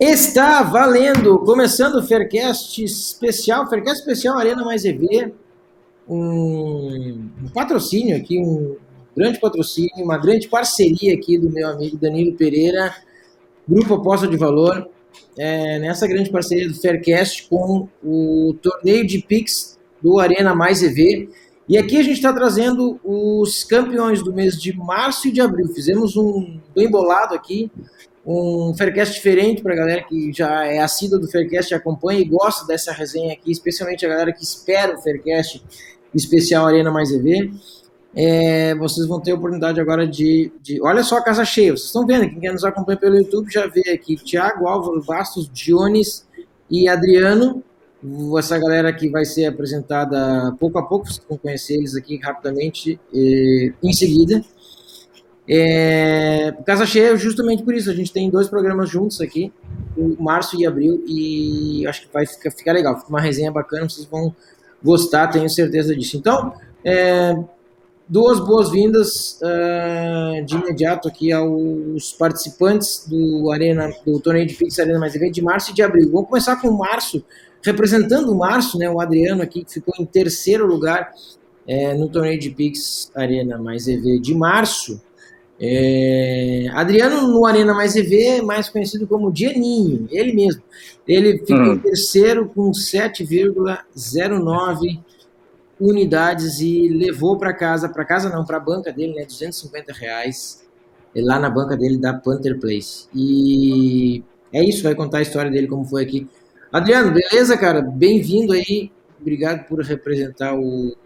Está valendo! Começando o Faircast especial, Faircast especial Arena Mais EV, um, um, patrocínio aqui, um grande patrocínio, uma grande parceria aqui do meu amigo Danilo Pereira, Grupo Aposta de Valor, é, nessa grande parceria do Faircast com o torneio de Pix do Arena Mais EV. E aqui a gente está trazendo os campeões do mês de março e de abril. Fizemos um bem bolado aqui, um Faircast diferente para a galera que já é assídua do Faircast, acompanha e gosta dessa resenha aqui, especialmente a galera que espera o Faircast especial Arena Mais EV. É, vocês vão ter a oportunidade agora de, de, Olha só a casa cheia, vocês estão vendo, quem nos acompanha pelo YouTube já vê aqui Thiago, Álvaro, Bastos, Dionis e Adriano. Essa galera que vai ser apresentada pouco a pouco, vocês vão conhecer eles aqui rapidamente em seguida. É, casa cheia justamente por isso, a gente tem dois programas juntos aqui, março e abril, e acho que vai ficar, ficar legal, fica uma resenha bacana, vocês vão gostar, tenho certeza disso. Então, é, duas boas-vindas uh, de imediato aqui aos participantes do Arena, do torneio de Pix Arena Mais Evento de março e de abril. Vamos começar com março, representando o março, né, o Adriano aqui, que ficou em terceiro lugar é, no torneio de Pix Arena Mais EV de março. É, Adriano no Arena Mais EV, mais conhecido como Dianinho, ele mesmo. Ele ficou hum. em terceiro com 7,09 unidades e levou para casa, para casa não, para a banca dele, né, 250 reais, lá na banca dele da Panther Place. E é isso, vai contar a história dele, como foi aqui. Adriano, beleza, cara? Bem-vindo aí. Obrigado por representar o,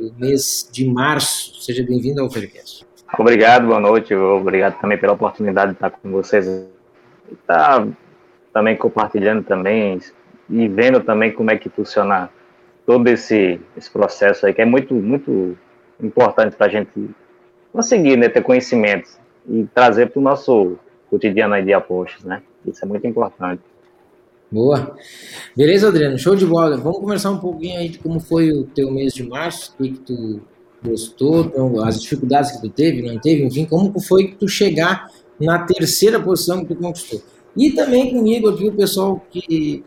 o mês de março. Seja bem-vindo ao Faircast. Obrigado, boa noite. Obrigado também pela oportunidade de estar com vocês. Tá também compartilhando também e vendo também como é que funciona todo esse, esse processo aí, que é muito, muito importante para a gente conseguir né, ter conhecimento e trazer para o nosso cotidiano aí de apostas, né? Isso é muito importante. Boa. Beleza, Adriano? Show de bola. Vamos conversar um pouquinho aí de como foi o teu mês de março, o que, que tu gostou, então, as dificuldades que tu teve, não teve, enfim, como foi que tu chegar na terceira posição que tu conquistou. E também comigo aqui o pessoal que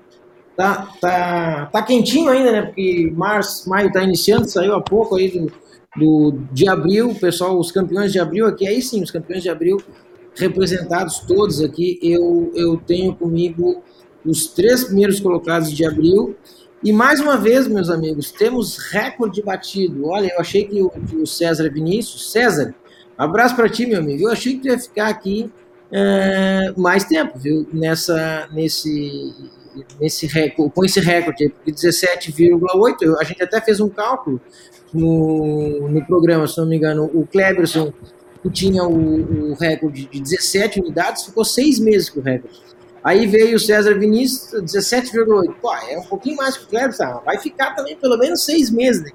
tá, tá, tá quentinho ainda, né? Porque março, maio tá iniciando, saiu há pouco aí do, do, de abril, o pessoal, os campeões de abril aqui, aí sim, os campeões de abril representados todos aqui, eu, eu tenho comigo os três primeiros colocados de abril e mais uma vez, meus amigos, temos recorde batido. Olha, eu achei que o, que o César Vinícius, César, abraço para ti, meu amigo. Eu achei que tu ia ficar aqui é, mais tempo, viu? Nessa, nesse, nesse recorde, com esse recorde, porque 17,8. A gente até fez um cálculo no, no programa, se não me engano. O Kleberson, que tinha o, o recorde de 17 unidades, ficou seis meses com o recorde. Aí veio o César Vinícius, 17,8. Pô, é um pouquinho mais que o Cleber, tá? vai ficar também pelo menos seis meses, né?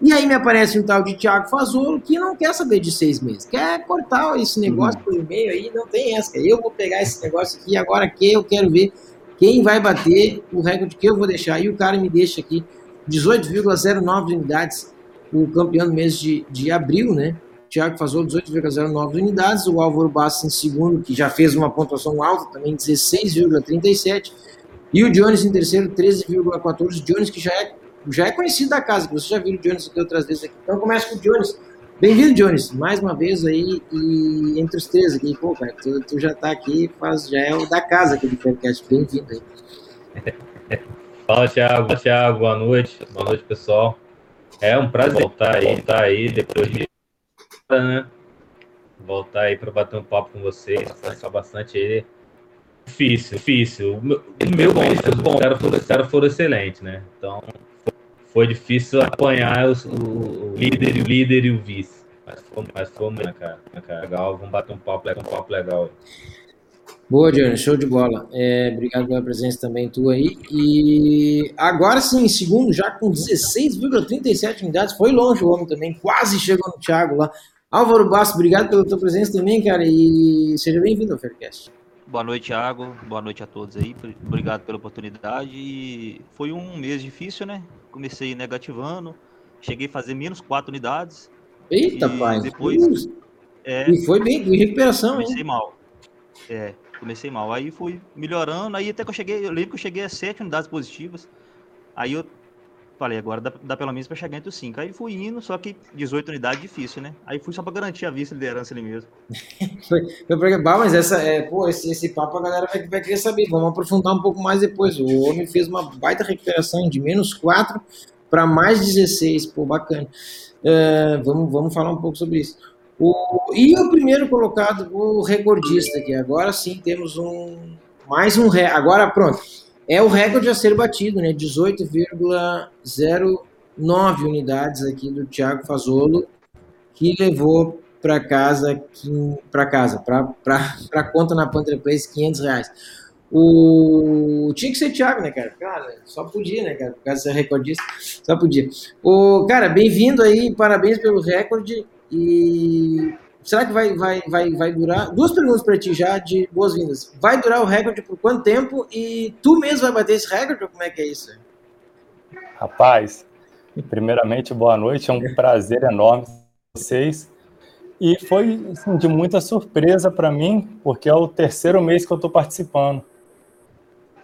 E aí me aparece um tal de Thiago Fazolo que não quer saber de seis meses, quer cortar esse negócio uhum. por e-mail aí, não tem essa. Eu vou pegar esse negócio aqui, agora que eu quero ver quem vai bater o recorde que eu vou deixar. E o cara me deixa aqui 18,09 unidades, o campeão do mês de, de abril, né? Thiago Fazol, 18,09 unidades. O Álvaro Bastos em segundo, que já fez uma pontuação alta, também 16,37. E o Jones em terceiro, 13,14. Jones, que já é, já é conhecido da casa, que você já viu o Jones aqui outras vezes aqui. Então começa com o Jones. Bem-vindo, Jones, mais uma vez aí, e entre os três aqui, pô, cara, tu, tu já tá aqui, faz, já é o da casa aqui do podcast, bem-vindo aí. Fala, Thiago, Fala, Thiago, boa noite, boa noite, pessoal. É um prazer voltar aí, voltar aí depois de né? Voltar aí para bater um papo com vocês, passar bastante aí. Difícil, difícil. O meu, o meu bom, os bom, caras foram, cara foram excelentes, né? Então foi difícil apanhar os, o, o, líder, o líder e o vice. Mas foi, mas foi né, cara, cara. Legal, vamos bater um papo, um papo legal. Boa, Johnny, show de bola. É, obrigado pela presença também tua aí. E agora sim, segundo, já com 16,37 unidades, foi longe o homem também, quase chegou no Thiago lá. Álvaro Bastos, obrigado pela tua presença também, cara, e seja bem-vindo ao Faircast. Boa noite, Thiago. Boa noite a todos aí. Obrigado pela oportunidade. E foi um mês difícil, né? Comecei negativando, cheguei a fazer menos 4 unidades. Eita, e pai. Depois. É, e foi bem, em recuperação, comecei hein? mal. É, comecei mal. Aí fui melhorando, aí até que eu cheguei, eu lembro que eu cheguei a 7 unidades positivas. Aí eu falei, agora dá, dá pelo menos pra chegar entre os 5. Aí fui indo, só que 18 unidades difícil, né? Aí fui só pra garantir a vice-liderança ali mesmo. Foi, pra... bah, mas essa, é, pô, esse, esse papo a galera vai, vai querer saber. Vamos aprofundar um pouco mais depois. O homem fez uma baita recuperação de menos 4 para mais 16. Pô, bacana. Uh, vamos, vamos falar um pouco sobre isso. O, e o primeiro colocado, o recordista, que agora sim temos um mais um ré. Agora pronto, é o recorde a ser batido, né? 18,09 unidades aqui do Thiago Fazolo, que levou para casa para casa, para conta na Panther Place 500 reais. O... Tinha que ser Thiago, né, cara? Cara, só podia, né, cara? Por causa ser recordista, só podia. O... Cara, bem-vindo aí, parabéns pelo recorde. E será que vai, vai, vai, vai durar? Duas perguntas para ti já de boas-vindas. Vai durar o recorde por quanto tempo? E tu mesmo vai bater esse recorde ou como é que é isso? Rapaz, primeiramente, boa noite. É um prazer enorme vocês. E foi assim, de muita surpresa para mim, porque é o terceiro mês que eu estou participando.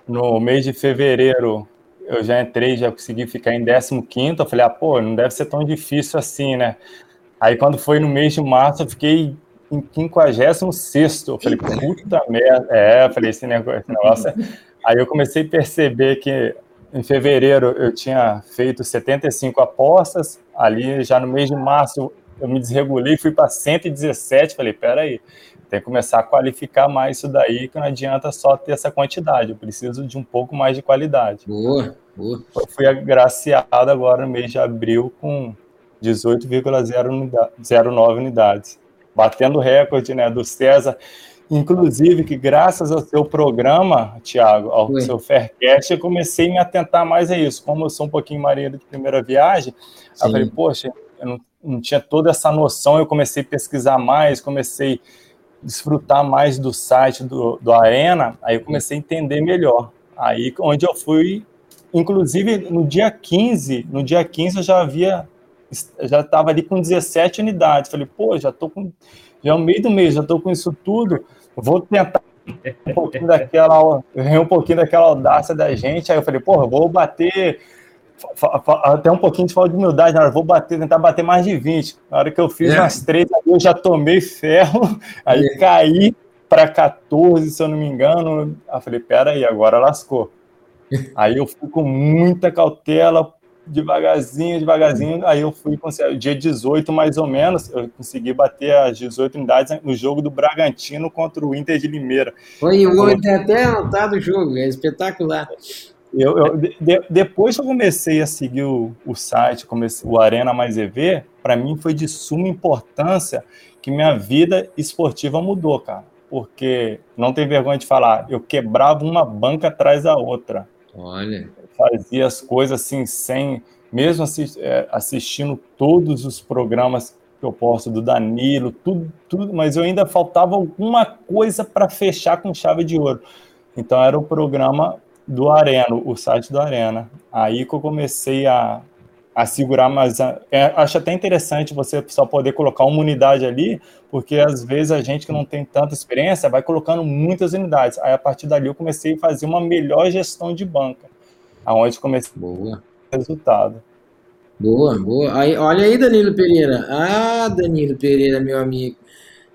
No mês de fevereiro, eu já entrei, já consegui ficar em 15. Eu falei, ah, pô, não deve ser tão difícil assim, né? Aí quando foi no mês de março, eu fiquei em 56. Eu falei, puta merda. É, eu falei, esse negócio. Esse negócio é... Aí eu comecei a perceber que em fevereiro eu tinha feito 75 apostas. Ali já no mês de março eu me desregulei, fui para 117. Falei, peraí, tem que começar a qualificar mais isso daí, que não adianta só ter essa quantidade, eu preciso de um pouco mais de qualidade. Boa, boa. Eu fui agraciado agora no mês de abril com 18,09 unidades, batendo o recorde né, do César. Inclusive, que graças ao seu programa, Tiago, ao Oi. seu Faircast, eu comecei a me atentar mais a isso. Como eu sou um pouquinho marinheiro de primeira viagem, Sim. eu falei, poxa, eu não, não tinha toda essa noção, eu comecei a pesquisar mais, comecei a desfrutar mais do site do, do Arena, aí eu comecei a entender melhor. Aí onde eu fui, inclusive no dia 15, no dia 15 eu já havia já estava ali com 17 unidades. Falei, pô, já tô com já é o meio do mês, já estou com isso tudo. Vou tentar um pouquinho daquela, um pouquinho daquela audácia da gente. Aí eu falei, porra, vou bater até um pouquinho de falta de humildade, na hora, vou bater, tentar bater mais de 20. Na hora que eu fiz é. umas três, eu já tomei ferro, aí é. caí para 14, se eu não me engano. Aí eu falei, pera aí, agora lascou. Aí eu fui com muita cautela, devagarzinho, devagarzinho. Aí eu fui, dia 18 mais ou menos, eu consegui bater as 18 unidades no jogo do Bragantino contra o Inter de Limeira. Foi, o homem tem até anotado o jogo, é espetacular. Eu, eu de, depois que eu comecei a seguir o, o site, comecei, o Arena Mais EV, para mim foi de suma importância que minha vida esportiva mudou, cara. Porque, não tem vergonha de falar, eu quebrava uma banca atrás da outra. Olha. Fazia as coisas assim, sem. Mesmo é, assistindo todos os programas que eu posto do Danilo, tudo, tudo, mas eu ainda faltava alguma coisa para fechar com chave de ouro. Então era o programa do Arena, o site do Arena. Aí que eu comecei a, a segurar, mas é, acho até interessante você só poder colocar uma unidade ali, porque às vezes a gente que não tem tanta experiência vai colocando muitas unidades. Aí a partir dali eu comecei a fazer uma melhor gestão de banca, aonde comecei boa resultado. Boa, boa. Aí, olha aí, Danilo Pereira. Ah, Danilo Pereira, meu amigo.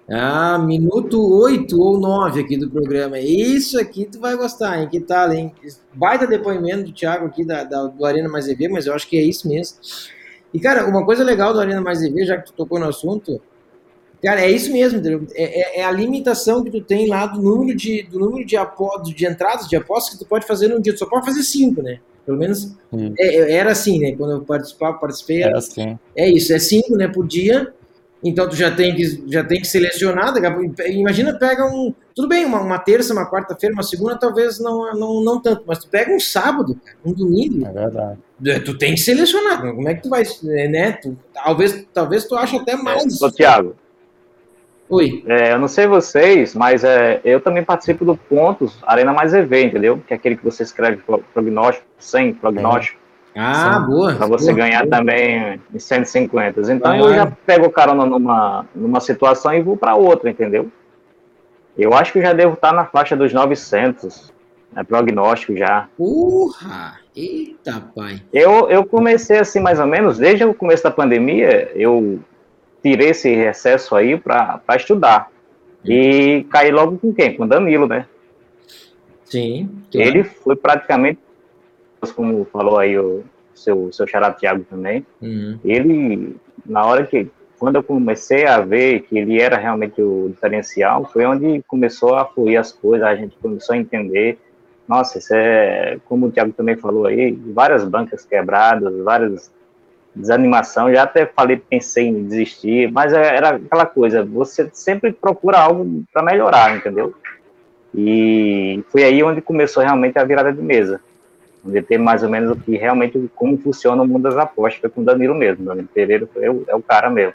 Ah, minuto 8 ou 9 aqui do programa. Isso aqui tu vai gostar, hein? Que tal, hein? Baita depoimento do Thiago aqui da, da, do Arena Mais EV, mas eu acho que é isso mesmo. E, cara, uma coisa legal do Arena Mais EV, já que tu tocou no assunto, cara, é isso mesmo, é, é, é, a limitação que tu tem lá do número de, do número de, de entradas de apostas que tu pode fazer num dia. Tu só pode fazer cinco, né? Pelo menos é, é, era assim, né? Quando eu participava, participei. Era assim. É isso, é cinco, né, por dia. Então tu já tem que, já tem que selecionar. Imagina, pega um. Tudo bem, uma, uma terça, uma quarta-feira, uma segunda, talvez não, não, não tanto, mas tu pega um sábado, um domingo. É verdade. É, tu tem que selecionar. Como é que tu vai. Né? Tu, talvez, talvez tu ache até mais. Ô, Thiago. Oi. É, eu não sei vocês, mas é, eu também participo do Pontos Arena Mais EV, entendeu? Que é aquele que você escreve prognóstico, sem prognóstico. Ah, Sim. boa. Para você boa, ganhar boa. também em 150. Então Ah. eu já pego o carona numa, numa situação e vou para outra, entendeu? Eu acho que eu já devo estar na faixa dos 900. É prognóstico já. Porra! Eita, pai. Eu, eu comecei assim, mais ou menos, desde o começo da pandemia, eu tirei esse recesso aí para estudar. E caí logo com quem? Com o Danilo, né? Sim. Ele foi praticamente, como falou aí o seu, seu xará Thiago também, Uhum. ele, na hora que, quando eu comecei a ver que ele era realmente o diferencial, foi onde começou a fluir as coisas, a gente começou a entender, nossa, isso é, como o Thiago também falou aí, várias bancas quebradas, várias desanimação, já até falei, pensei em desistir, mas é, era aquela coisa, você sempre procura algo para melhorar, entendeu? E foi aí onde começou realmente a virada de mesa, onde tem mais ou menos o que realmente, como funciona o mundo das apostas, foi com o Danilo mesmo, Danilo Pereira foi o- é o cara mesmo.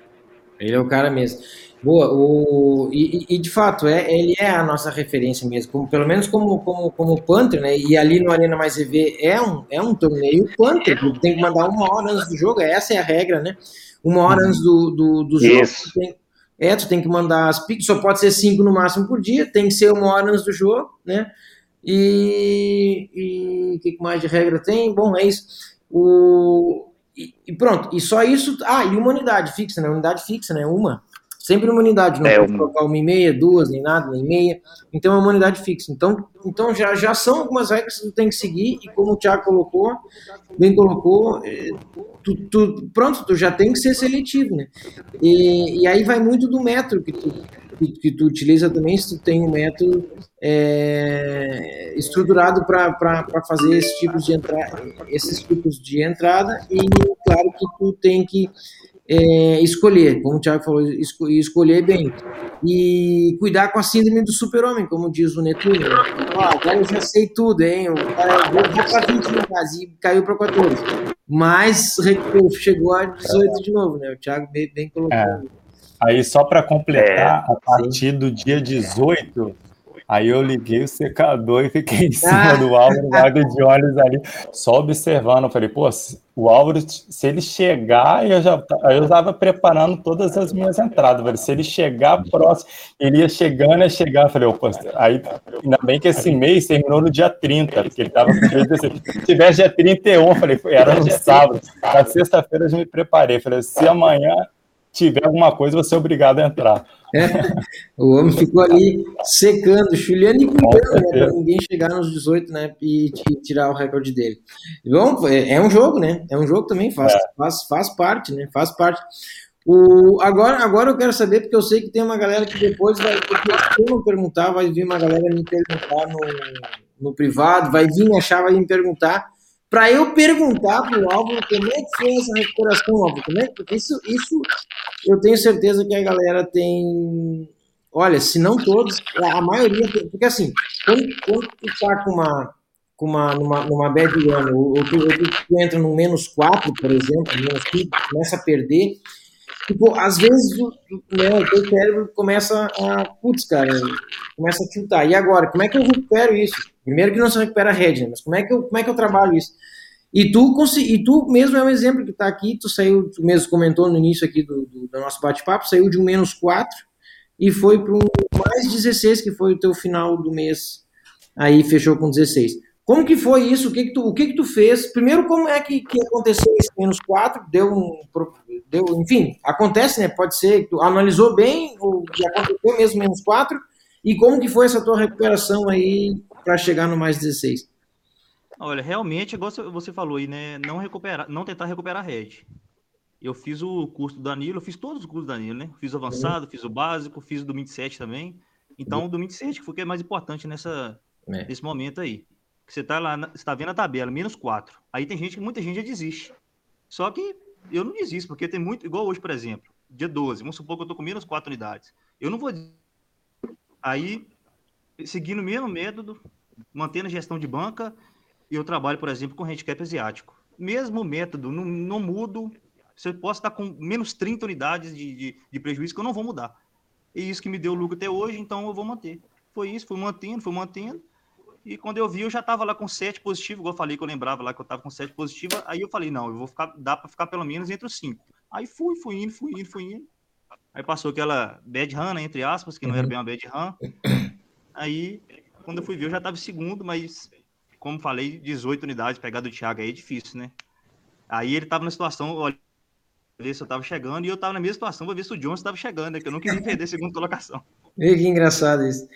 Ele é o cara mesmo. Boa, o, e, e- de fato, é, ele é a nossa referência mesmo, como, pelo menos como, como, como Panther, né? E ali no Arena Mais EV é um, é um torneio Panther, porque tem que mandar uma hora antes do jogo, essa é a regra, né? Uma hora antes do, do, do jogo. Isso. tu tem- é, tu tem que mandar as piques, só pode ser cinco no máximo por dia, tem que ser uma hora antes do jogo, né? E o que que mais de regra tem? Bom, é isso. O, e, e pronto, e só isso. Ah, e uma unidade fixa, né? Unidade fixa, né? Uma. Sempre uma unidade, não É, pode uma. colocar uma e meia, duas, nem nada, nem meia. Então é uma unidade fixa. Então, então já, já são algumas regras que tu tem que seguir, e como o Thiago colocou, bem colocou, eh, tu, tu- pronto, tu já tem que ser seletivo, né? E, e aí vai muito do método que tu, que, que tu utiliza também, se tu tem um método é, estruturado para fazer esses tipos de entrada, esses tipos de entrada, e claro que tu tem que é, escolher, como o Thiago falou, esco- escolher bem. E cuidar com a síndrome do super-homem, como diz o Netuno. Ó, agora eu já sei tudo, hein? O cara vou para 20 no caso e caiu para 14. Mas chegou a 18 de novo, né? O Thiago bem, bem colocou. É. Aí, só para completar, a partir do dia 18, aí eu liguei o secador e fiquei em cima Ah. do Álvaro Magno de Olhos ali, só observando. Eu falei, pô, o Álvaro, se ele chegar, eu já eu estava preparando todas as minhas entradas. Falei, se ele chegar próximo, ele ia chegando, ia chegar. Eu falei, opa, aí, ainda bem que esse mês terminou no dia 30, porque ele estava com dia 16. Se tivesse dia 31, eu falei, era no sábado. Na sexta-feira eu já me preparei. Falei, se amanhã tiver alguma coisa, você é obrigado a entrar. O homem ficou ali secando, chulhando e cuidando, né, para ninguém chegar nos 18, né, e t- tirar o recorde dele. Bom, é, é um jogo, né? É um jogo também, faz, faz, faz parte, né? Faz parte. O, agora, agora eu quero saber, porque eu sei que tem uma galera que depois vai, porque se eu não perguntar, vai vir uma galera me perguntar no, no privado, vai vir me achar, vai me perguntar, para eu perguntar pro Álvaro como é que foi essa recuperação, Álvaro, como é que, isso, isso eu tenho certeza que a galera tem. Olha, se não todos, a maioria tem. Porque assim, quando, quando tu tá com uma. Com uma, numa, numa bad run, ou, ou tu, ou tu, entra no menos 4, por exemplo, menos 5, começa a perder, tipo, às vezes né, o teu cérebro começa a. Putz, cara, começa a tiltar. E agora, como é que eu recupero isso? Primeiro que não se recupera a rede, né? Mas como é que eu, como é que eu trabalho isso? E tu, e tu mesmo é um exemplo que está aqui, tu saiu, tu mesmo comentou no início aqui do, do, do nosso bate-papo, saiu de um menos 4 e foi para um mais 16, que foi o teu final do mês, aí fechou com 16. Como que foi isso? O que que tu, o que que tu fez? Primeiro, como é que, que aconteceu esse menos 4? Deu um, deu, enfim, acontece, né? Pode ser que tu analisou bem o que aconteceu mesmo menos 4 e como que foi essa tua recuperação aí para chegar no mais 16? Olha, realmente, igual você- falou aí, né? Não, recuperar, não tentar recuperar a rede. Eu fiz o curso do Danilo, eu fiz todos os cursos do Danilo, né? Fiz o avançado, fiz o básico, fiz o do 27 também. Então, o do 27 que foi o que é mais importante nessa, É. nesse momento aí. Que você tá lá, você tá vendo a tabela, menos 4. Aí tem gente, muita gente já desiste. Só que eu não desisto, porque tem muito, igual hoje, por exemplo. dia 12. Vamos supor que eu tô com menos 4 unidades. Eu não vou. Aí, seguindo o mesmo método, mantendo a gestão de banca, eu trabalho, por exemplo, com handicap asiático. Mesmo método, não, não mudo. Você pode estar com menos 30 unidades de, de, de prejuízo que eu não vou mudar. E isso que me deu lucro até hoje, então eu vou manter. Foi isso, fui mantendo, fui mantendo. E quando eu vi, eu já estava lá com 7 positivo, igual eu falei que eu lembrava lá que eu estava com 7 positivo. Aí eu falei, não, eu vou ficar, dá para ficar pelo menos entre os 5. Aí fui, fui indo, fui indo, fui indo. Aí passou aquela bad run, né, entre aspas, que não era uhum. bem uma bad run. Aí, quando eu fui ver, eu já estava segundo, mas, como falei, 18 unidades, pegar do Thiago aí é difícil, né? Aí ele estava na situação, olha, ver se eu estava chegando, e eu estava na mesma situação, vou ver se o Jones estava chegando, né, que eu não queria perder a segunda colocação. E que engraçado isso.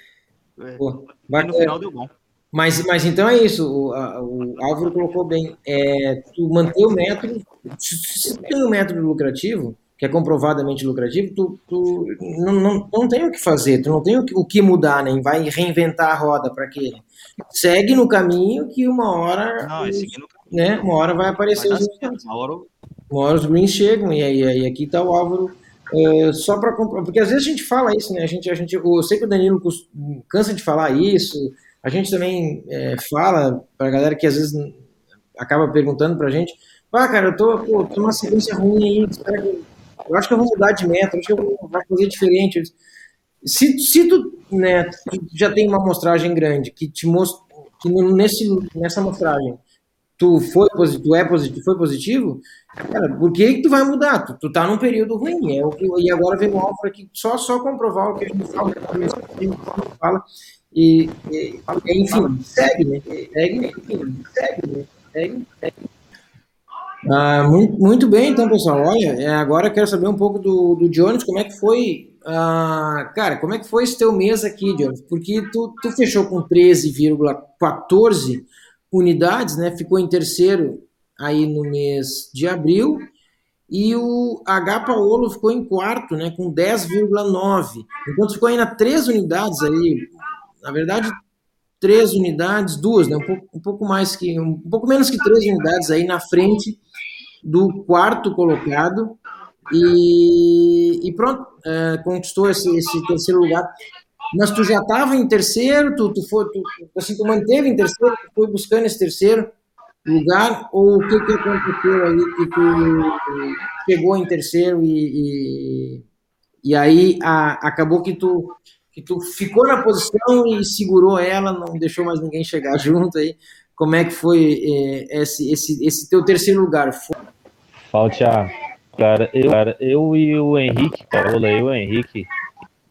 É. Pô, no final deu bom. Mas, mas então é isso, o, a, o Álvaro colocou bem. É, tu manter o método, se, se tem um método lucrativo, que é comprovadamente lucrativo, tu, tu não, não, não tem o que fazer, tu não tem o que, o que mudar, nem né? vai reinventar a roda para quê? Segue no caminho que uma hora. Não, é né, uma hora vai aparecer vai os resultados. Uma hora... uma hora os greens chegam, e aí, aí aqui está o Álvaro. É, só para porque às vezes a gente fala isso, né? A gente, a gente, eu sei que o Danilo cansa de falar isso, a gente também é, fala para a galera que às vezes acaba perguntando para a gente, ah, cara, eu tô, pô, tô numa sequência ruim aí, eu acho que eu vou mudar de meta, acho que eu vou fazer diferente. Se, se tu, né, já tem uma amostragem grande que te mostra que nesse, nessa amostragem tu foi positivo, é positivo, foi positivo, cara, por que, que tu vai mudar? Tu, tu tá num período ruim, é o que, e agora vem o Alfa aqui só, só comprovar o que a gente fala, a gente fala e, e, enfim, segue, né? Segue, enfim, segue, né? Segue, segue. Ah, muito, muito bem, então, pessoal. Olha, é, agora quero saber um pouco do, do Jones, como é que foi. Ah, cara, como é que foi esse teu mês aqui, Jones? Porque tu, tu fechou com 13,14 unidades, né? Ficou em terceiro aí no mês de abril. E o H. Paolo ficou em quarto, né? Com 10,9. Então ficou ainda três unidades aí na verdade, três unidades, duas, né? Um pouco, um pouco mais que, um pouco menos que três unidades aí na frente do quarto colocado e, e pronto, é, conquistou esse, esse, terceiro lugar. Mas tu já estava em terceiro, tu, tu, foi, tu, assim, tu manteve em terceiro, tu foi buscando esse terceiro lugar, ou o que, que aconteceu aí que tu chegou em terceiro e, e, e aí a, acabou que tu que tu ficou na posição e segurou ela, não deixou mais ninguém chegar junto aí. Como é que foi é, esse, esse, esse teu terceiro lugar? Fala, Thiago. Cara, eu, cara, eu e o Henrique, Paola, eu e o Henrique,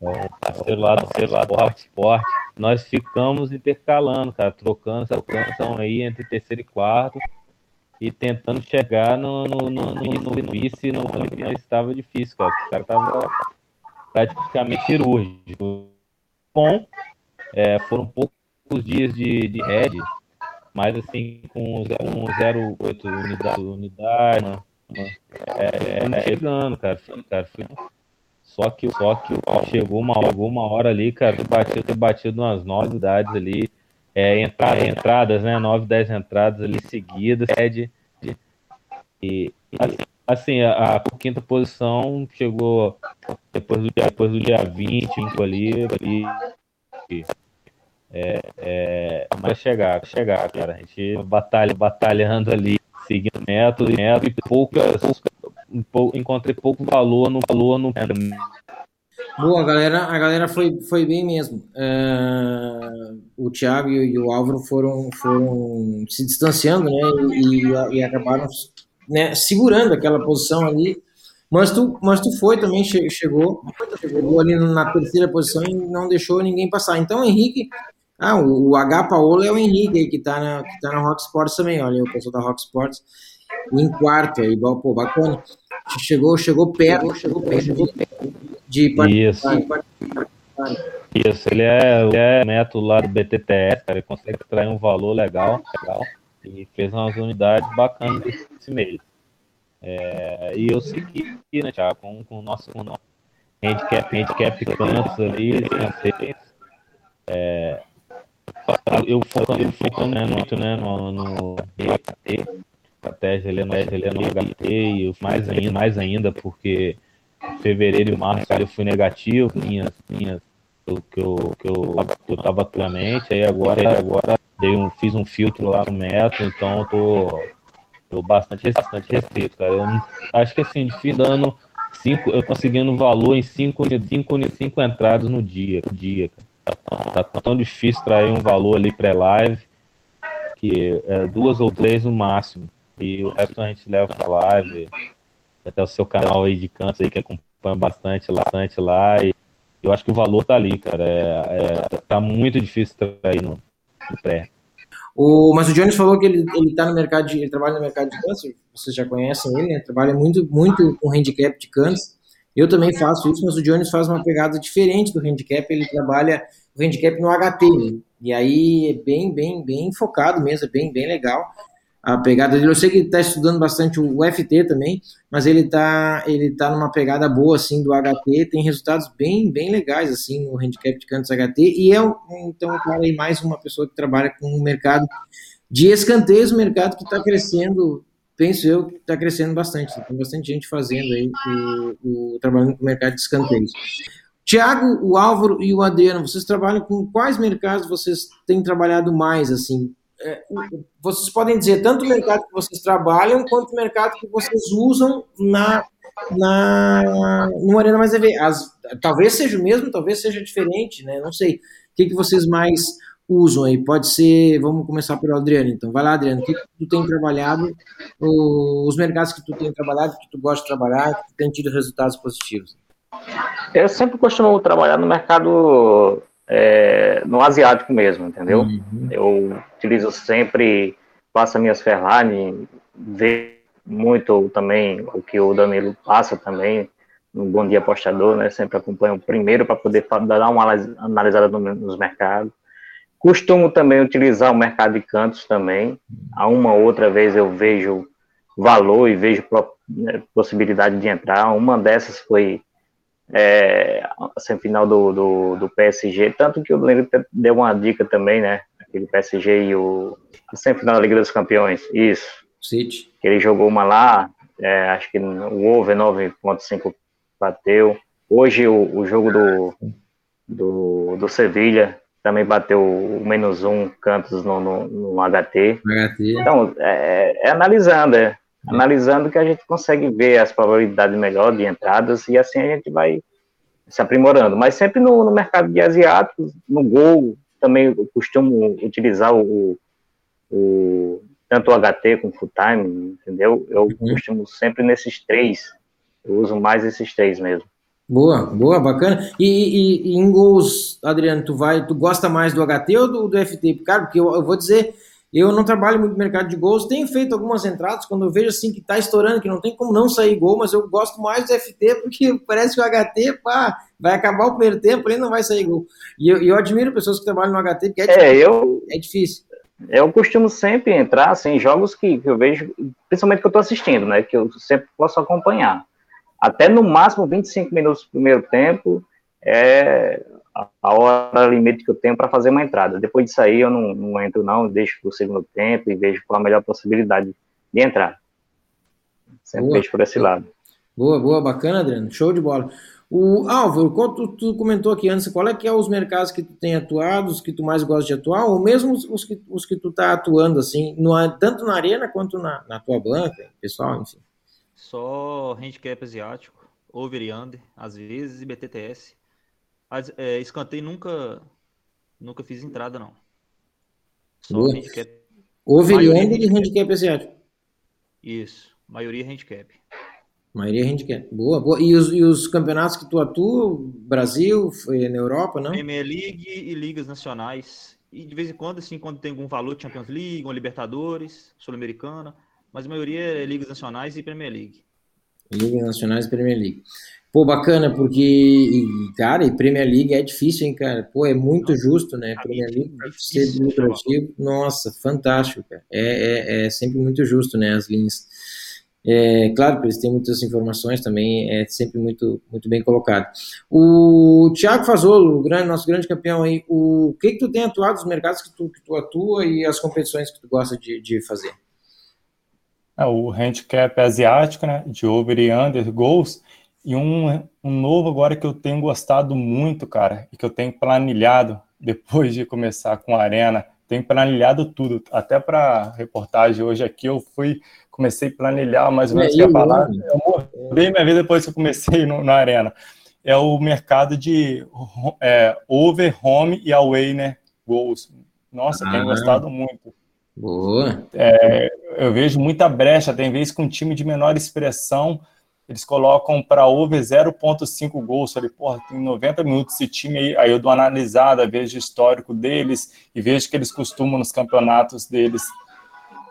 é, lado, seu lado, forte, forte, nós ficamos intercalando, cara, trocando essa canção aí entre terceiro e quarto e tentando chegar no, no, no, no, no vice, no, no, estava difícil, cara. O cara tava praticamente cirúrgico bom. É, foram poucos dias de, de head, mas assim, com 0,8 unidade, unidade? É, é, chegando, cara. cara só que, só que chegou uma, chegou uma hora ali, cara, eu bati, eu batido umas nove unidades ali, é, entrada, entradas, né? Nove, dez entradas ali seguidas, head. E, assim, a, a, quinta posição chegou depois do, depois do dia 20 ali, ali é, é, chegar, chegar, cara, a gente batalha, batalhando ali, seguindo método e método, e poucas, pouca, encontrei pouco valor no valor no Boa, galera, a galera foi, foi bem mesmo. É, o Thiago e, o Álvaro foram, foram se distanciando, né, e, e acabaram né, segurando aquela posição ali. Mas tu, mas tu foi também, chegou, chegou ali na terceira posição e não deixou ninguém passar. Então, Henrique, ah, o, o H. Paolo é o Henrique aí, que tá na, que tá na Rock Sports também, olha, o pessoal da Rock Sports, em quarto aí, pô, bacana. Chegou, chegou perto, chegou perto de, de Isso. Isso, ele é, ele é método lá do BTTS, cara, ele consegue extrair um valor legal, legal e fez umas unidades bacanas esse mês. É, e eu segui, né, Thiago, com, com o nosso, com o nosso handicap, handicap cantos ali, é, eu focando, focando né, muito né, no, no estratégia, ele é no, é no HT, e mais ainda, mais ainda, porque fevereiro e março eu fui negativo, minhas, minhas que eu, que eu, eu tava atualmente, aí agora, agora dei um, fiz um filtro lá no método, então eu tô, tô bastante, bastante restrito, cara. Eu acho que assim, fim dando cinco, eu conseguindo valor em cinco, cinco, cinco entradas no dia, dia, cara. Tá, tão difícil trair um valor ali pré-live, que é duas ou três no máximo. E o resto a gente leva pra live, até o seu canal aí de cantos aí que acompanha bastante lá, bastante lá e eu acho que o valor tá ali, cara. É, é tá muito difícil trair no, no pré. O, mas o Jones falou que ele, ele tá no mercado de, ele trabalha no mercado de câncer, vocês já conhecem ele, né? Trabalha muito, muito com handicap de câncer. Eu também faço isso, mas o Jones faz uma pegada diferente do handicap, ele trabalha o handicap no HT, né? e aí é bem, bem, bem focado mesmo, é bem, bem legal a pegada dele. Eu sei que ele está estudando bastante o FT também, mas ele está ele tá numa pegada boa assim do HT, tem resultados bem bem legais assim no handicap de cantos HT e é então cara aí mais uma pessoa que trabalha com o mercado de escanteios, o mercado que está crescendo, penso eu que está crescendo bastante. Tem bastante gente fazendo aí o, o trabalhando com o mercado de escanteios. Tiago, o Álvaro e o Adriano, vocês trabalham com quais mercados vocês têm trabalhado mais assim? É, vocês podem dizer tanto o mercado que vocês trabalham quanto o mercado que vocês usam na na no Arena Mais EV. As, talvez seja o mesmo, talvez seja diferente, né? Não sei. O que, que vocês mais usam aí? Pode ser, vamos começar pelo Adriano, então. Vai lá, Adriano, o que, que tu tem trabalhado, os mercados que tu tem trabalhado, que tu gosta de trabalhar, que tem tido resultados positivos? Eu sempre costumo trabalhar no mercado é, no asiático mesmo, entendeu? Uhum. Eu utilizo sempre, faço minhas Ferrari, vejo muito também o que o Danilo passa também, no Bom Dia Apostador, né? Sempre acompanho primeiro para poder dar uma analisada nos mercados. Costumo também utilizar o mercado de cantos também. A uma outra vez eu vejo valor e vejo né, possibilidade de entrar. Uma dessas foi é, a semifinal do, do, do, PSG, tanto que o Danilo deu uma dica também, né? Aquele PSG e o a semifinal da Liga dos Campeões, isso. City. Ele jogou uma lá, é, acho que o over 9.5 bateu. Hoje o, o jogo do, do, do Sevilha também bateu o menos um cantos no, no, no HT. HT. Então, é, é analisando, é, analisando que a gente consegue ver as probabilidades melhor de entradas e assim a gente vai se aprimorando. Mas sempre no, no mercado de asiáticos, no Gol, também eu costumo utilizar o, o tanto o HT como o Full Time, entendeu? Eu uhum. costumo sempre nesses três, eu uso mais esses três mesmo. Boa, boa, bacana. E, e, e, em gols, Adriano, tu vai, tu gosta mais do HT ou do, do FT? Cara, porque eu, eu vou dizer, eu não trabalho muito no mercado de gols, tenho feito algumas entradas quando eu vejo assim que tá estourando, que não tem como não sair gol, mas eu gosto mais do FT porque parece que o HT, pá, vai acabar o primeiro tempo e não vai sair gol. E eu, eu, admiro pessoas que trabalham no HT porque é, é difícil. Eu, é difícil. Eu costumo sempre entrar assim, em jogos que, que eu vejo, principalmente que eu tô assistindo, né? Que eu sempre posso acompanhar. Até no máximo 25 minutos do primeiro tempo, é, a hora limite que eu tenho para fazer uma entrada. Depois disso aí eu não, não entro não, deixo para o segundo tempo e vejo qual a melhor possibilidade de entrar. Sempre boa, vejo por esse lado. Boa, boa, bacana, Adriano. Show de bola. O Álvaro, qual tu, tu, comentou aqui antes, qual é que é os mercados que tu tem atuado, os que tu mais gosta de atuar, ou mesmo os, os que, os que tu tá atuando, assim, no, tanto na arena quanto na, na tua banca, pessoal, enfim? Só handicap asiático, over e under, às vezes, e BTTS. Mas, é, escanteio nunca, nunca fiz entrada, não. Só Boa. handicap. Over e under de handicap asiático. Isso, maioria handicap. Maioria handicap. Boa, boa. E os, e os campeonatos que tu atua, Brasil, na Europa, não? Premier League e ligas nacionais. E de vez em quando, assim, quando tem algum valor, Champions League, uma Libertadores, Sul-Americana, mas a maioria é ligas nacionais e Premier League. Ligas nacionais e Premier League. Pô, bacana, porque, cara, e Premier League é difícil, hein, cara? Pô, é muito justo, né? Premier League é ser lucrativo, nossa, fantástico, cara. É, é, é sempre muito justo, né, as linhas. É, claro que eles têm muitas informações também, é sempre muito, muito bem colocado. O Thiago Fazolo, o grande, nosso grande campeão aí, o que, que tu tem atuado nos mercados que tu, que tu atua e as competições que tu gosta de, de fazer? É, o handicap asiático, né, de over e under goals, E um, um novo agora que eu tenho gostado muito, cara, e que eu tenho planilhado depois de começar com a Arena, tenho planilhado tudo, até para reportagem hoje aqui eu fui, comecei a planilhar mais ou menos que falar, eu mudei minha vida depois que eu comecei no, na Arena, é o mercado de é, over, home e away, né, gols. Nossa, ah, tenho gostado muito. Boa. É, eu vejo muita brecha, tem vezes com um time de menor expressão, eles colocam para over 0.5 gols. Falei, porra, tem 90 minutos esse time aí. Aí eu dou uma analisada, vejo o histórico deles e vejo que eles costumam nos campeonatos deles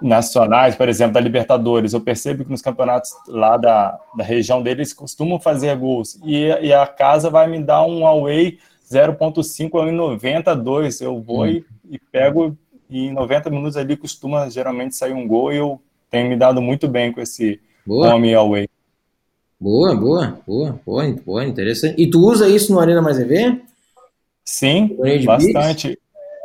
nacionais, por exemplo, da Libertadores. Eu percebo que nos campeonatos lá da, da região deles costumam fazer gols. E, e a casa vai me dar um away 0.5 em 92. Eu vou hum. e, e pego e em 90 minutos ali costuma geralmente sair um gol e eu tenho me dado muito bem com esse Boa. home away. Boa, boa, boa, boa, boa, interessante. E tu usa isso no Arena Mais EV? Sim, bastante.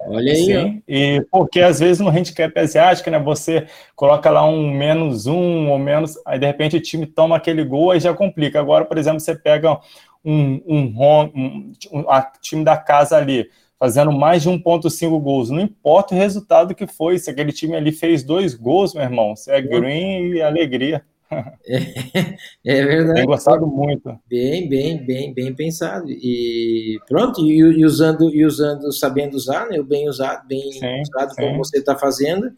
Olha aí. Sim, e porque às vezes no handicap asiático, né, você coloca lá um menos um ou menos, aí de repente o time toma aquele gol e já complica. Agora, por exemplo, você pega um, um, um, um a time da casa ali, fazendo mais de 1.5 gols, não importa o resultado que foi, se aquele time ali fez dois gols, meu irmão, você é green e alegria. É, é verdade. Tenho gostado muito. Bem, bem, bem, bem pensado. E pronto, e, e usando, e usando, sabendo usar, né? O bem usado, bem sim, usado sim. como você está fazendo,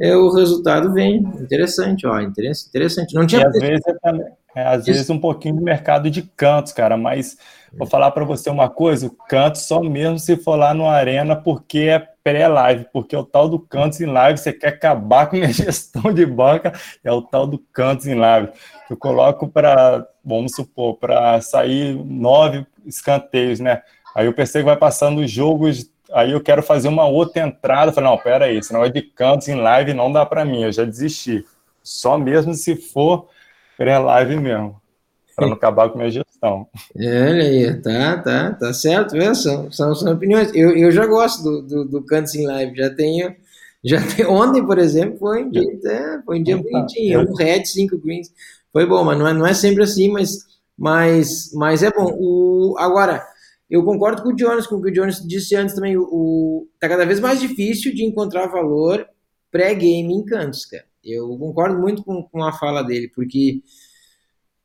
é, o resultado vem. Interessante, ó, interessante. Não tinha. E às vezes, é, é, às vezes um pouquinho de mercado de cantos, cara, mas vou falar para você uma coisa: o canto só mesmo se for lá no Arena, porque é pré-live, porque o tal do Cantos em Live, você quer acabar com minha gestão de banca, é o tal do Cantos em Live. Eu coloco para, vamos supor, para sair nove escanteios, né? Aí eu pensei que vai passando os jogos, aí eu quero fazer uma outra entrada. falei, não, pera aí, senão é de Cantos em Live não dá para mim, eu já desisti. Só mesmo se for pré-live mesmo para não acabar com a minha gestão. É, olha aí, tá, tá, tá certo, é, são, são, são opiniões. Eu, eu já gosto do, do, do Cantos em Live, já tenho, já tenho, ontem, por exemplo, foi um dia, é, foi um dia bonitinho, um red, cinco greens, foi bom, mas não é, não é sempre assim, mas, mas, mas é bom. O, agora, eu concordo com o Jones, com o que o Jones disse antes também, o, o tá cada vez mais difícil de encontrar valor pré-game em Cantos, cara. Eu concordo muito com, com a fala dele, porque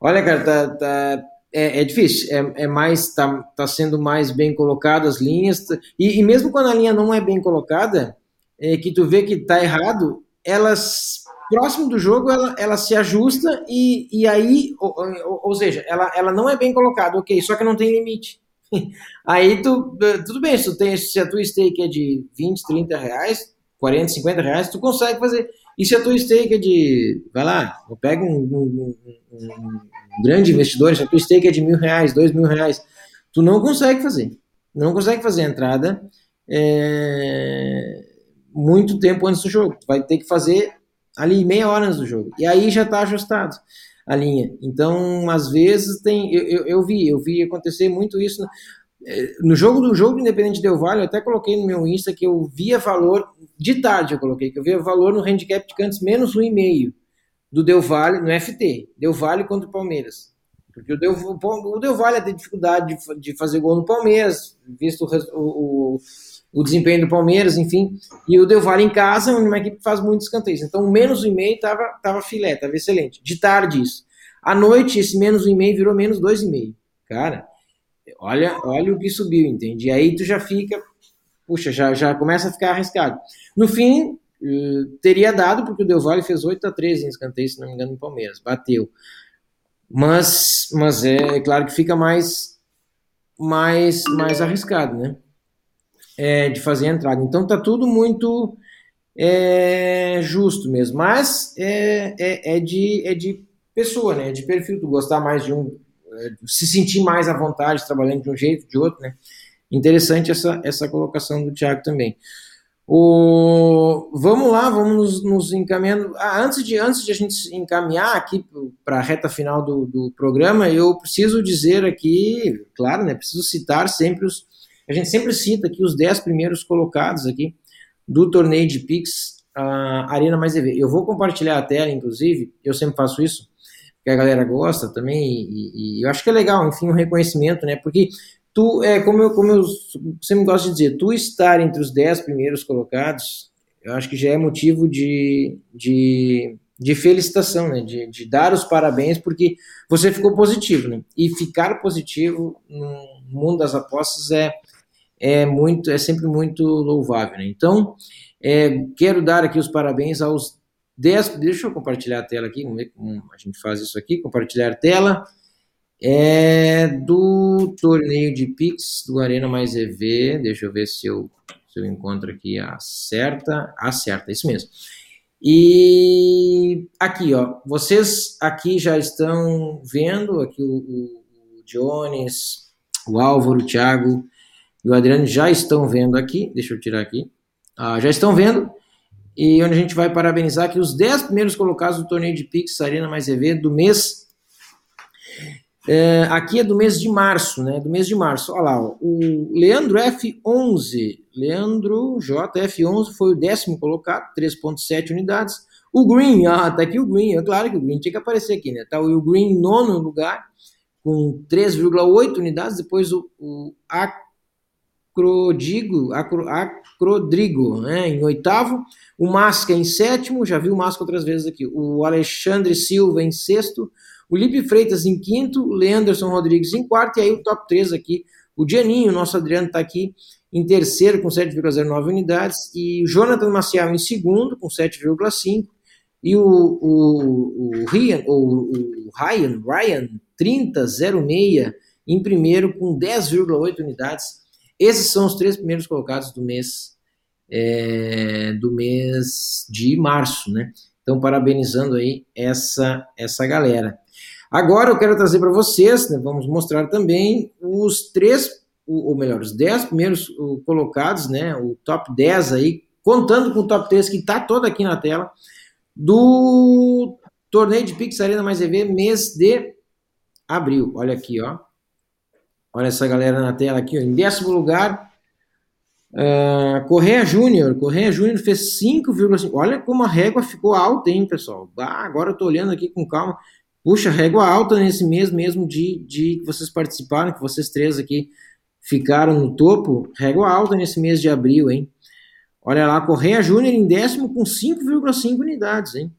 Olha, cara, tá, tá é, é, difícil, é, é, mais, tá, tá sendo mais bem colocado as linhas, e, e, mesmo quando a linha não é bem colocada, é, que tu vê que tá errado, elas, próximo do jogo, ela, ela se ajusta e, e aí, ou, ou, ou seja, ela, ela não é bem colocada, ok, só que não tem limite. Aí tu, tudo bem, se, tu se a tua stake é de 20, 30 reais, 40, 50 reais, tu consegue fazer. E se a tua stake é de, vai lá, eu pego um, um, um, um grande investidor, se a tua stake é de mil reais, dois mil reais, tu não consegue fazer. Não consegue fazer a entrada é, muito tempo antes do jogo. Tu vai ter que fazer ali meia hora antes do jogo. E aí já está ajustado a linha. Então, às vezes tem, eu, eu, eu, vi, eu vi acontecer muito isso. É, no jogo do jogo do Independente Del Vale, eu até coloquei no meu Insta que eu via valor, de tarde eu coloquei, que eu via valor no handicap de cantos menos um e meio do Del Valle, no FT, Del Valle contra o Palmeiras. Porque o Del, o Del tem dificuldade de, de fazer gol no Palmeiras, visto o, o, o, desempenho do Palmeiras, enfim. E o Del Valle em casa uma equipe que faz muitos escanteios. Então, menos um e meio estava tava filé, estava excelente. De tarde isso. À noite, esse menos um e meio virou menos dois e meio. Cara, olha, olha o que subiu, entende? E aí tu já fica, puxa, já, já começa a ficar arriscado. No fim, eh, teria dado, porque o Del Valle fez 8 a 13 em escanteio, se não me engano, no Palmeiras, bateu. Mas, mas é, é claro que fica mais, mais, mais arriscado, né? É, de fazer a entrada. Então tá tudo muito é, justo mesmo. Mas é, é, é, de, é de pessoa, né? É de perfil. Tu gostar mais de um, se sentir mais à vontade trabalhando de um jeito, de outro, né? Interessante essa, essa colocação do Thiago também. O, vamos lá, vamos nos, nos encaminhando. Ah, antes, de, antes de a gente encaminhar aqui para a reta final do, do programa, eu preciso dizer aqui, claro, né? Preciso citar sempre os. A gente sempre cita aqui os 10 primeiros colocados aqui do torneio de Pix uh, Arena Mais EV. Eu vou compartilhar a tela, inclusive, eu sempre faço isso que a galera gosta também, e, e, eu acho que é legal, enfim, um reconhecimento, né? Porque tu, é, como eu, como eu sempre gosto de dizer, tu estar entre os 10 primeiros colocados, eu acho que já é motivo de, de, de felicitação, né? De, de dar os parabéns, porque você ficou positivo, né? E ficar positivo no mundo das apostas é, é muito, é sempre muito louvável, né? Então, é, quero dar aqui os parabéns aos 10. Deixa eu compartilhar a tela aqui, vamos ver como a gente faz isso aqui. Compartilhar tela. É do torneio de Pix do Arena Mais EV. Deixa eu ver se eu, se eu encontro aqui a certa. A certa, isso mesmo. E aqui, ó, vocês aqui já estão vendo aqui o, o, o Jones, o Álvaro, o Thiago e o Adriano já estão vendo aqui. Deixa eu tirar aqui. Ah, já estão vendo e onde a gente vai parabenizar aqui os 10 primeiros colocados do torneio de Pix Arena Mais EV do mês. É, aqui é do mês de março, né? Do mês de março. Olha lá, o Leandro F11, Leandro JF11 foi o décimo colocado, 3,7 unidades. O Green, ah, tá aqui o Green, é claro que o Green tinha que aparecer aqui, né? Tá o Green nono lugar, com 3,8 unidades. Depois o, o Acrodigo, Acro, Acrodrigo, né? Em oitavo. O Masca em sétimo, já vi o Masca outras vezes aqui. O Alexandre Silva em sexto. O Lipe Freitas em quinto. Leanderson Rodrigues em quarto. E aí o top 3 aqui. O Dianinho, nosso Adriano, está aqui em terceiro com 7,09 unidades. E o Jonathan Maciel em segundo com 7,5. E o, o, o, Ryan, o, o Ryan, Ryan 30,06 em primeiro com 10,8 unidades. Esses são os três primeiros colocados do mês é, do mês de março, né? Então, parabenizando aí essa, essa galera. Agora eu quero trazer para vocês, né, vamos mostrar também os três, ou melhor, os dez primeiros colocados, né? O top 10 aí, contando com o top 3 que está todo aqui na tela, do torneio de Pix Arena Mais EV, mês de abril. Olha aqui, ó. Olha essa galera na tela aqui, ó. Em décimo lugar, Uh, Correia Júnior, Correia Júnior fez 5,5. Olha como a régua ficou alta, hein, pessoal? Ah, agora eu tô olhando aqui com calma. Puxa, régua alta nesse mês mesmo de, de que vocês participaram, que vocês três aqui ficaram no topo. Régua alta nesse mês de abril, hein? Olha lá, Correia Júnior em décimo com 5,5 unidades, hein?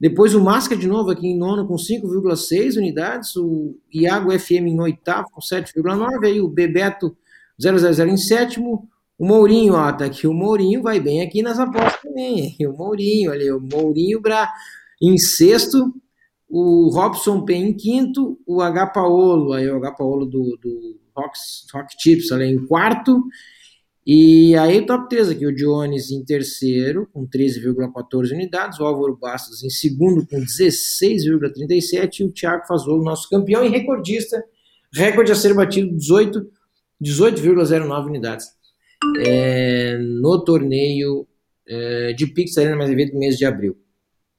Depois o Masca de novo aqui em nono com 5,6 unidades. O Iago FM em oitavo com 7,9. Aí o Bebeto 000 em sétimo. O Mourinho, ó, tá aqui. O Mourinho vai bem aqui nas apostas também. O Mourinho, ali, o Mourinho Bra... em sexto, o Robson P em quinto, o H. Paolo, aí o H. Paolo do, do Rock, Rock Chips ali em quarto. E aí o top 3 aqui, o Jones em terceiro, com 13,14 unidades, o Álvaro Bastos em segundo, com 16,37, e o Thiago Fazolo, nosso campeão e recordista, recorde a ser batido, 18,09 18, unidades é, no torneio é, de Pix Arena mais evento do mês de abril.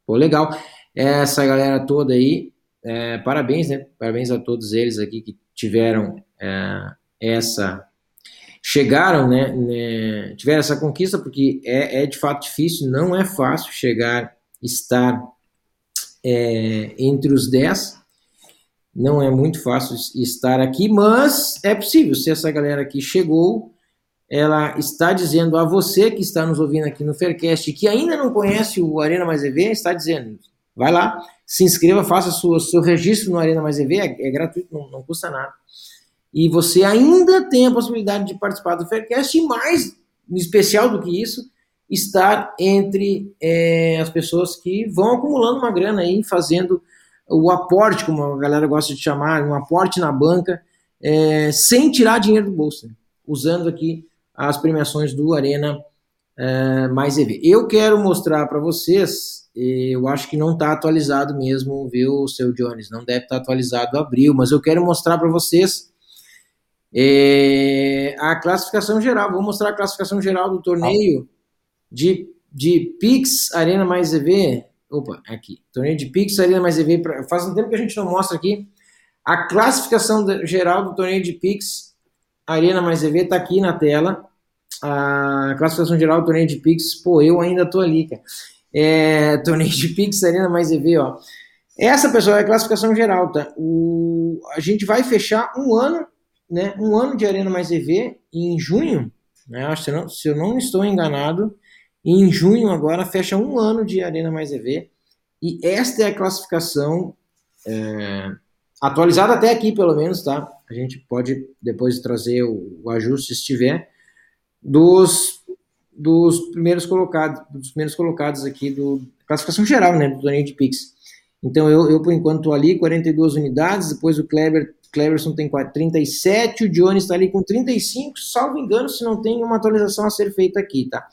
Pô, legal. Essa galera toda aí, é, parabéns, né? Parabéns a todos eles aqui que tiveram é, essa. Chegaram, né, né? Tiveram essa conquista, porque é, é de fato difícil, não é fácil chegar, estar é, entre os 10. Não é muito fácil estar aqui, mas é possível. Se essa galera aqui chegou, ela está dizendo a você que está nos ouvindo aqui no Faircast, que ainda não conhece o Arena Mais EV, está dizendo, vai lá, se inscreva, faça sua, seu registro no Arena Mais EV, é, é gratuito, não, não, custa nada. E você ainda tem a possibilidade de participar do Faircast e mais especial do que isso, estar entre é, as pessoas que vão acumulando uma grana aí, fazendo o aporte, como a galera gosta de chamar, um aporte na banca, é, sem tirar dinheiro do bolso, né? usando aqui as premiações do Arena uh, Mais EV. Eu quero mostrar para vocês, eu acho que não está atualizado mesmo, viu, seu Jones? Não deve estar tá atualizado abril, mas eu quero mostrar para vocês é, a classificação geral. Vou mostrar a classificação geral do torneio de, de Pix Arena Mais EV. Opa, aqui. Torneio de Pix Arena Mais EV. Faz um tempo que a gente não mostra aqui. A classificação geral do torneio de Pix Arena Mais EV tá aqui na tela. A classificação geral do torneio de Pix, pô, eu ainda tô ali, cara. É, torneio de Pix, Arena Mais EV, ó. Essa, pessoal, é a classificação geral, tá? O, a gente vai fechar um ano, né? Um ano de Arena Mais EV em junho, né? Acho que não, se eu não estou enganado, em junho agora fecha um ano de Arena Mais EV. E esta é a classificação é, atualizada até aqui, pelo menos, tá? A gente pode depois trazer o, o ajuste se tiver dos dos primeiros colocados, dos primeiros colocados aqui do classificação geral, né, do torneio de Pix. Então eu, eu por enquanto ali 42 unidades, depois o Kleber Cleverson tem 37, o Johnny está ali com 35, salvo engano, se não tem uma atualização a ser feita aqui, tá?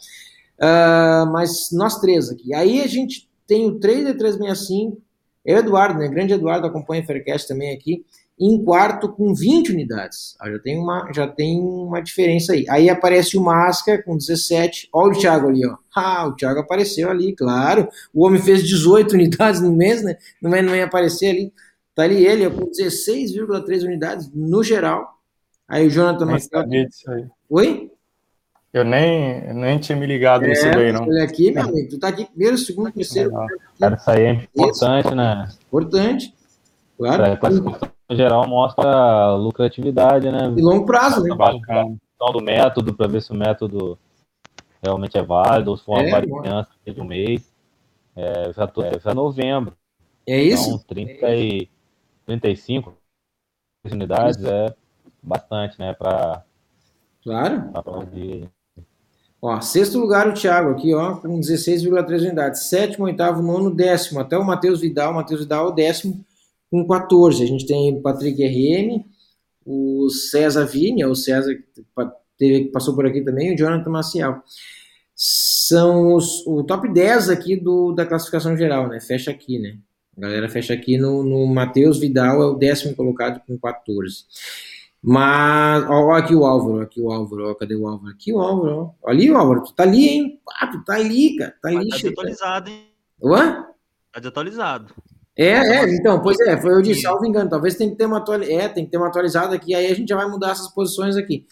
Uh, mas nós três aqui. Aí a gente tem o Trader 365, é o Eduardo, né? Grande Eduardo acompanha o Faircast também aqui em quarto com 20 unidades. Ah, já, tem uma, já tem uma diferença aí. Aí aparece o Masca com 17. Olha o Thiago ali, ó. Ah, o Thiago apareceu ali, claro. O homem fez 18 unidades no mês, né? Não vai, não vai aparecer ali. Tá ali ele, com 16,3 unidades no geral. Aí o Jonathan Marcelo. aí. Oi? Eu nem, nem tinha me ligado é, nisso daí, não. Olha aqui, meu amigo. Tu tá aqui primeiro, segundo, terceiro. Cara, isso aí é importante, né? Importante. Claro. É, geral mostra lucratividade, né? E longo prazo, né? Do método, para ver se o método realmente é válido, ou se for uma é, variância de um mês. É, já tô é, já novembro. É isso? Então, 30 é e 35 unidades é bastante, né? Pra, claro. Pra. Ó, sexto lugar o Thiago aqui, ó, com 16,3 unidades. Sétimo, oitavo, nono, décimo. Até o Matheus Vidal. O Matheus Vidal é o décimo com 14. A gente tem o Patrick RM, o César Vini, o César que passou por aqui também, e o Jonathan Maciel. São os, o top 10 aqui do, da classificação geral, né? Fecha aqui, né? A galera fecha aqui no, no Matheus Vidal, é o décimo colocado com 14. Mas, ó, ó, aqui o Álvaro, aqui o Álvaro, ó, cadê o Álvaro? Aqui o Álvaro, ó. Ali, Álvaro, tu tá ali, hein? Ah, tu tá ali, cara, tá ali. Tá desatualizado, hein? Ué? Tá desatualizado. É, é, então, pois é, foi eu disse, salvo engano, talvez tem que ter uma é, tem que ter uma atualizada aqui, aí a gente já vai mudar essas posições aqui.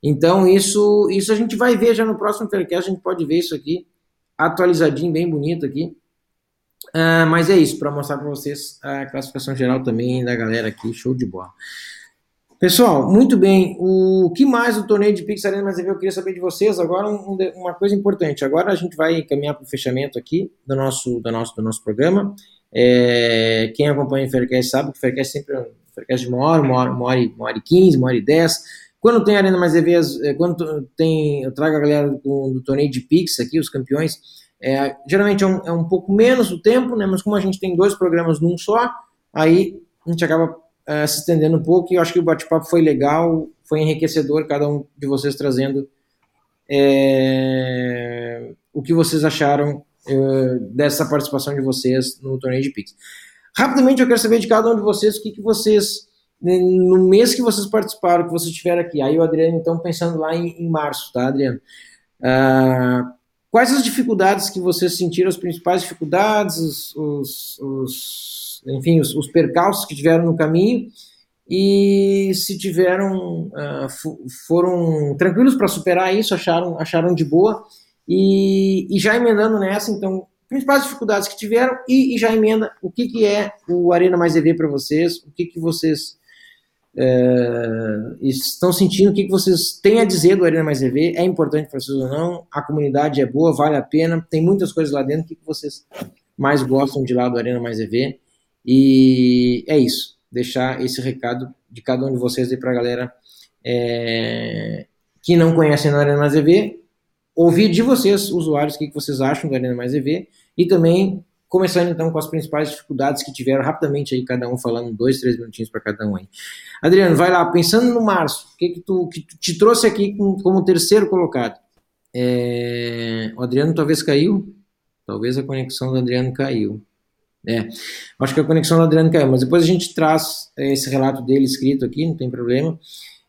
Então, isso, isso a gente vai ver já no próximo Faircast, a gente pode ver isso aqui, atualizadinho, bem bonito aqui. Uh, mas é isso, para mostrar para vocês a classificação geral também da galera aqui, show de bola. Pessoal, muito bem. O que mais do torneio de Pix Arena Mais eu queria saber de vocês. Agora, um, uma coisa importante. Agora a gente vai caminhar para o fechamento aqui do nosso, do nosso, do nosso programa. É, quem acompanha o Faircast sabe que o Faircast sempre é um Faircast de uma hora, uma hora, uma hora, uma hora e quinze, uma hora e dez. Quando tem Arena Mais EV, é, quando tem, eu trago a galera do, do torneio de Pix aqui, os campeões, é, geralmente é um, é um pouco menos o tempo, né, mas como a gente tem dois programas num só, aí a gente acaba é, se estendendo um pouco e eu acho que o bate-papo foi legal, foi enriquecedor, cada um de vocês trazendo é, o que vocês acharam uh, dessa participação de vocês no torneio de Pix. Rapidamente eu quero saber de cada um de vocês o que, que vocês, né, no mês que vocês participaram, que vocês tiveram aqui, aí o Adriano, então, pensando lá em, em março, tá, Adriano? Uh, quais as dificuldades que vocês sentiram, as principais dificuldades, os, os, os enfim, os, os, percalços que tiveram no caminho? E se tiveram, uh, foram tranquilos para superar isso, acharam, acharam de boa? E, e já emendando nessa, então, principais dificuldades que tiveram e, e já emenda o que, que é o Arena Mais EV para vocês, o que, que vocês é, estão sentindo, o que, que vocês têm a dizer do Arena Mais EV, é importante para vocês ou não, a comunidade é boa, vale a pena, tem muitas coisas lá dentro, o que, que vocês mais gostam de lá do Arena Mais EV, e é isso, deixar esse recado de cada um de vocês aí para a galera é, que não conhecem a Arena Mais EV, ouvir de vocês, usuários, o que vocês acham da Arena Mais EV e também começando então com as principais dificuldades que tiveram rapidamente aí, cada um falando dois, três minutinhos para cada um aí. Adriano, vai lá, pensando no março, o que que tu, que tu te trouxe aqui com, como terceiro colocado? É, o Adriano talvez caiu, talvez a conexão do Adriano caiu. É, acho que a conexão do Adriano caiu, mas depois a gente traz é, esse relato dele escrito aqui, não tem problema.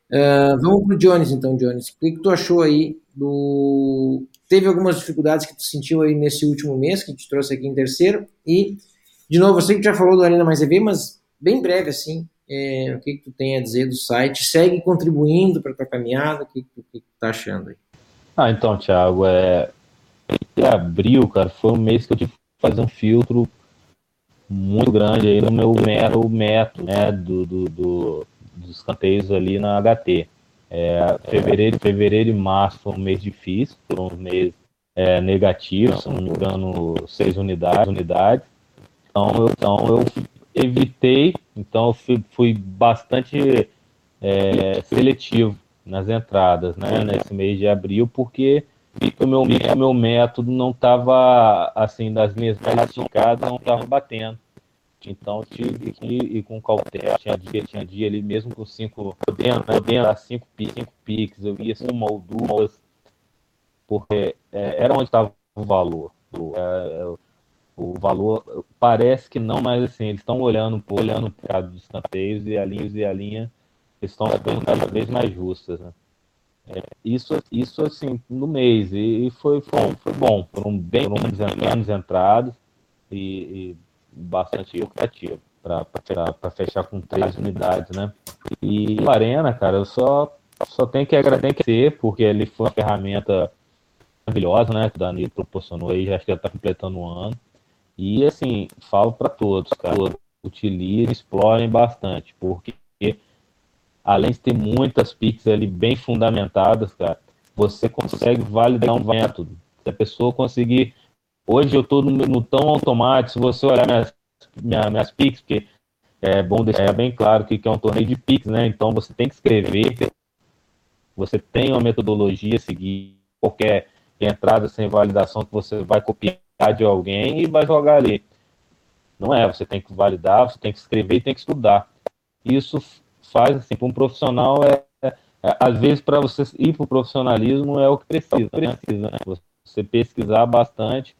Uh, vamos para o Jones então, Jones. O que, que tu achou aí do. Teve algumas dificuldades que tu sentiu aí nesse último mês, que te trouxe aqui em terceiro. E, de novo, eu sei que já falou do Arena Mais EV, mas bem breve assim, é, o que, que tu tem a dizer do site? Segue contribuindo para tua caminhada? O que, que, que, tu tá achando aí? Ah, então, Thiago, é... abril, cara, foi um mês que eu tive que fazer um filtro muito grande aí no meu método, método né, do, do, do, dos canteiros ali na HT. É, fevereiro, fevereiro e março foi um mês difícil, foram um mês é, se não me engano, seis unidades, unidades. Então eu, então eu evitei, então eu fui, fui bastante é, seletivo nas entradas, né, nesse mês de abril, porque o meu, o meu método não estava, assim, das minhas classificadas, não estava batendo. Então tive que ir com cautela. Tinha dia, tinha dia ali mesmo com cinco, podendo, podendo dar cinco, cinco piques, eu ia uma ou duas, porque é, era onde estava o valor. O, é, é, o valor parece que não, mas assim, eles estão olhando, olhando para mercado dos canteiros e a linha e a linha estão ficando cada vez mais justas. Né? É, isso, isso assim, no mês, e, e foi, foi, foi bom, foram bem menos entrados e, e bastante lucrativo para fechar com três unidades, né? E o Arena, cara, eu só, só tenho que agradecer, porque ele foi uma ferramenta maravilhosa, né? Que o Danilo proporcionou aí, acho que já está completando um ano. E assim, falo para todos, cara, utilizem, explorem bastante, porque além de ter muitas pics ali bem fundamentadas, cara, você consegue validar um método. Se a pessoa conseguir. Hoje eu estou no, no, tão automático, se você olhar minhas, minha, minhas pics, porque é bom deixar bem claro que, que é um torneio de pics, né? Então você tem que escrever, você tem uma metodologia a seguir, qualquer entrada sem validação que você vai copiar de alguém e vai jogar ali. Não é, você tem que validar, você tem que escrever e tem que estudar. Isso faz assim, para um profissional é, é, é às vezes para você ir para o profissionalismo é o que precisa, precisa né? você pesquisar bastante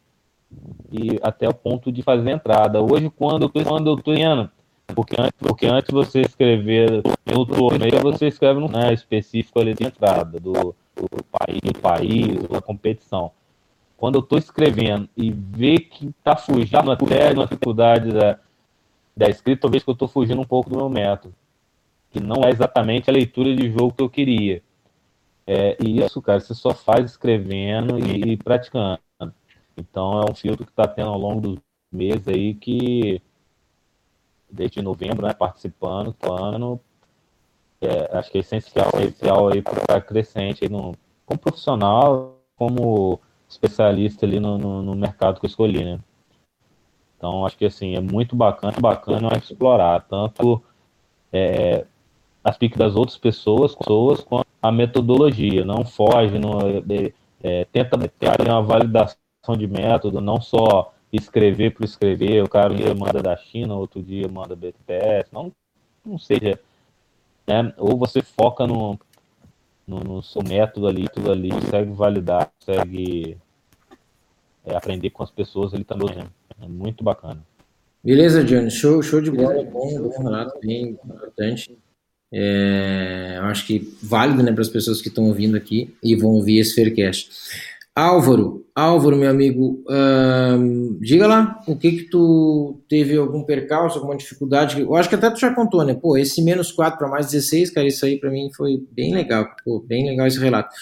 e até o ponto de fazer entrada. Hoje quando eu tô, quando eu indo, porque antes, porque antes você escrever no torneio, você escreve no né, específico ali de entrada do, do país, do país, da competição. Quando eu estou escrevendo e ver que está fugindo até na dificuldade da, da escrita, vejo que eu estou fugindo um pouco do meu método que não é exatamente a leitura de jogo que eu queria. É, e isso, cara, você só faz escrevendo e, e praticando. Então é um filtro que está tendo ao longo dos meses aí que desde novembro, né, participando, ano, é, acho que é essencial, é essencial aí para crescente aí no, como profissional, como especialista ali no, no, no, mercado que eu escolhi, né? Então acho que assim é muito bacana, bacana explorar tanto é, as piques das outras pessoas, pessoas com a metodologia, não foge, não, é, é, tenta ter uma validação de método, não só escrever por escrever, o cara um dia manda da China, outro dia manda BTS, não, não seja, né? ou você foca no, no, no seu método ali, tudo ali, consegue validar, consegue é, aprender com as pessoas ali também, né? é muito bacana. Beleza, Johnny, show, show de bola, bom, bom relato, bem importante. É, eu acho que válido né, para as pessoas que estão ouvindo aqui e vão ouvir esse Faircast. Álvaro, Álvaro, meu amigo, diga lá o que que tu teve algum percalço, alguma dificuldade? Eu acho que até tu já contou, né? Pô, esse menos 4 para mais 16, cara, isso aí para mim foi bem legal, pô, bem legal esse relato.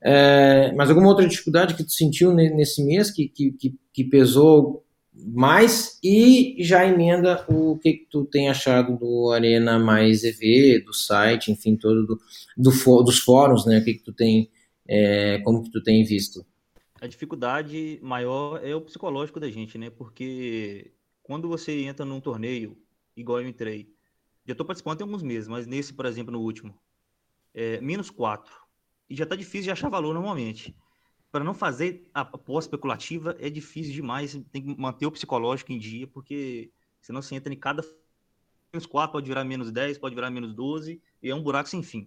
É, mas alguma outra dificuldade que tu sentiu nesse mês que, que, que pesou mais e já emenda o que, que tu tem achado do Arena mais EV, do site, enfim, todo do, do dos fóruns, né? O que, que tu tem, é, como que tu tem visto? A dificuldade maior é o psicológico da gente, né? Porque quando você entra num torneio, igual eu entrei, já estou participando tem alguns meses, mas nesse, por exemplo, no último, é, menos 4. E já tá difícil de achar valor normalmente para não fazer a aposta especulativa é difícil demais. Tem que manter o psicológico em dia, porque senão você entra em cada menos 4, pode virar menos 10, pode virar menos 12, e é um buraco sem fim.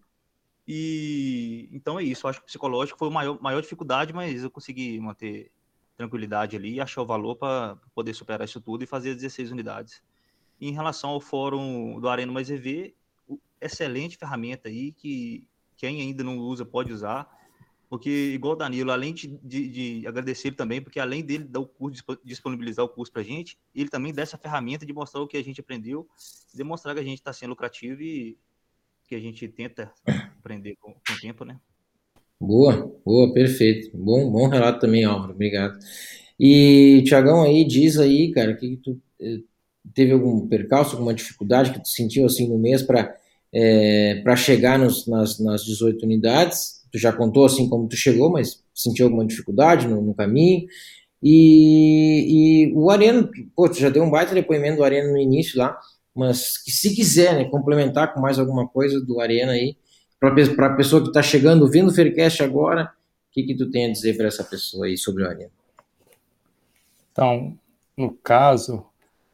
E então é isso. Eu acho que o psicológico foi a maior, maior dificuldade, mas eu consegui manter tranquilidade ali, achar o valor para poder superar isso tudo e fazer 16 unidades. Em relação ao fórum do Arena Mais EV, excelente ferramenta aí que quem ainda não usa pode usar porque, igual o Danilo, além de, de, de agradecer ele também, porque além dele dar o curso, disponibilizar o curso para a gente, ele também dá essa ferramenta de mostrar o que a gente aprendeu, demonstrar que a gente está sendo lucrativo e que a gente tenta aprender com, com o tempo, né? Boa, boa, perfeito. Bom, bom relato também, Álvaro, obrigado. E, Tiagão, aí, diz aí, cara, que, que tu eh, teve algum percalço, alguma dificuldade que tu sentiu assim no mês para é, para chegar nos, nas, nas 18 unidades? Tu já contou assim como tu chegou, mas sentiu alguma dificuldade no, no caminho? E, e, o Arena, pô, tu já deu um baita depoimento do Arena no início lá, mas que se quiser né, complementar com mais alguma coisa do Arena aí, para a pessoa que está chegando, vindo o Faircast agora, o que, que tu tem a dizer para essa pessoa aí sobre o Arena? Então, no caso,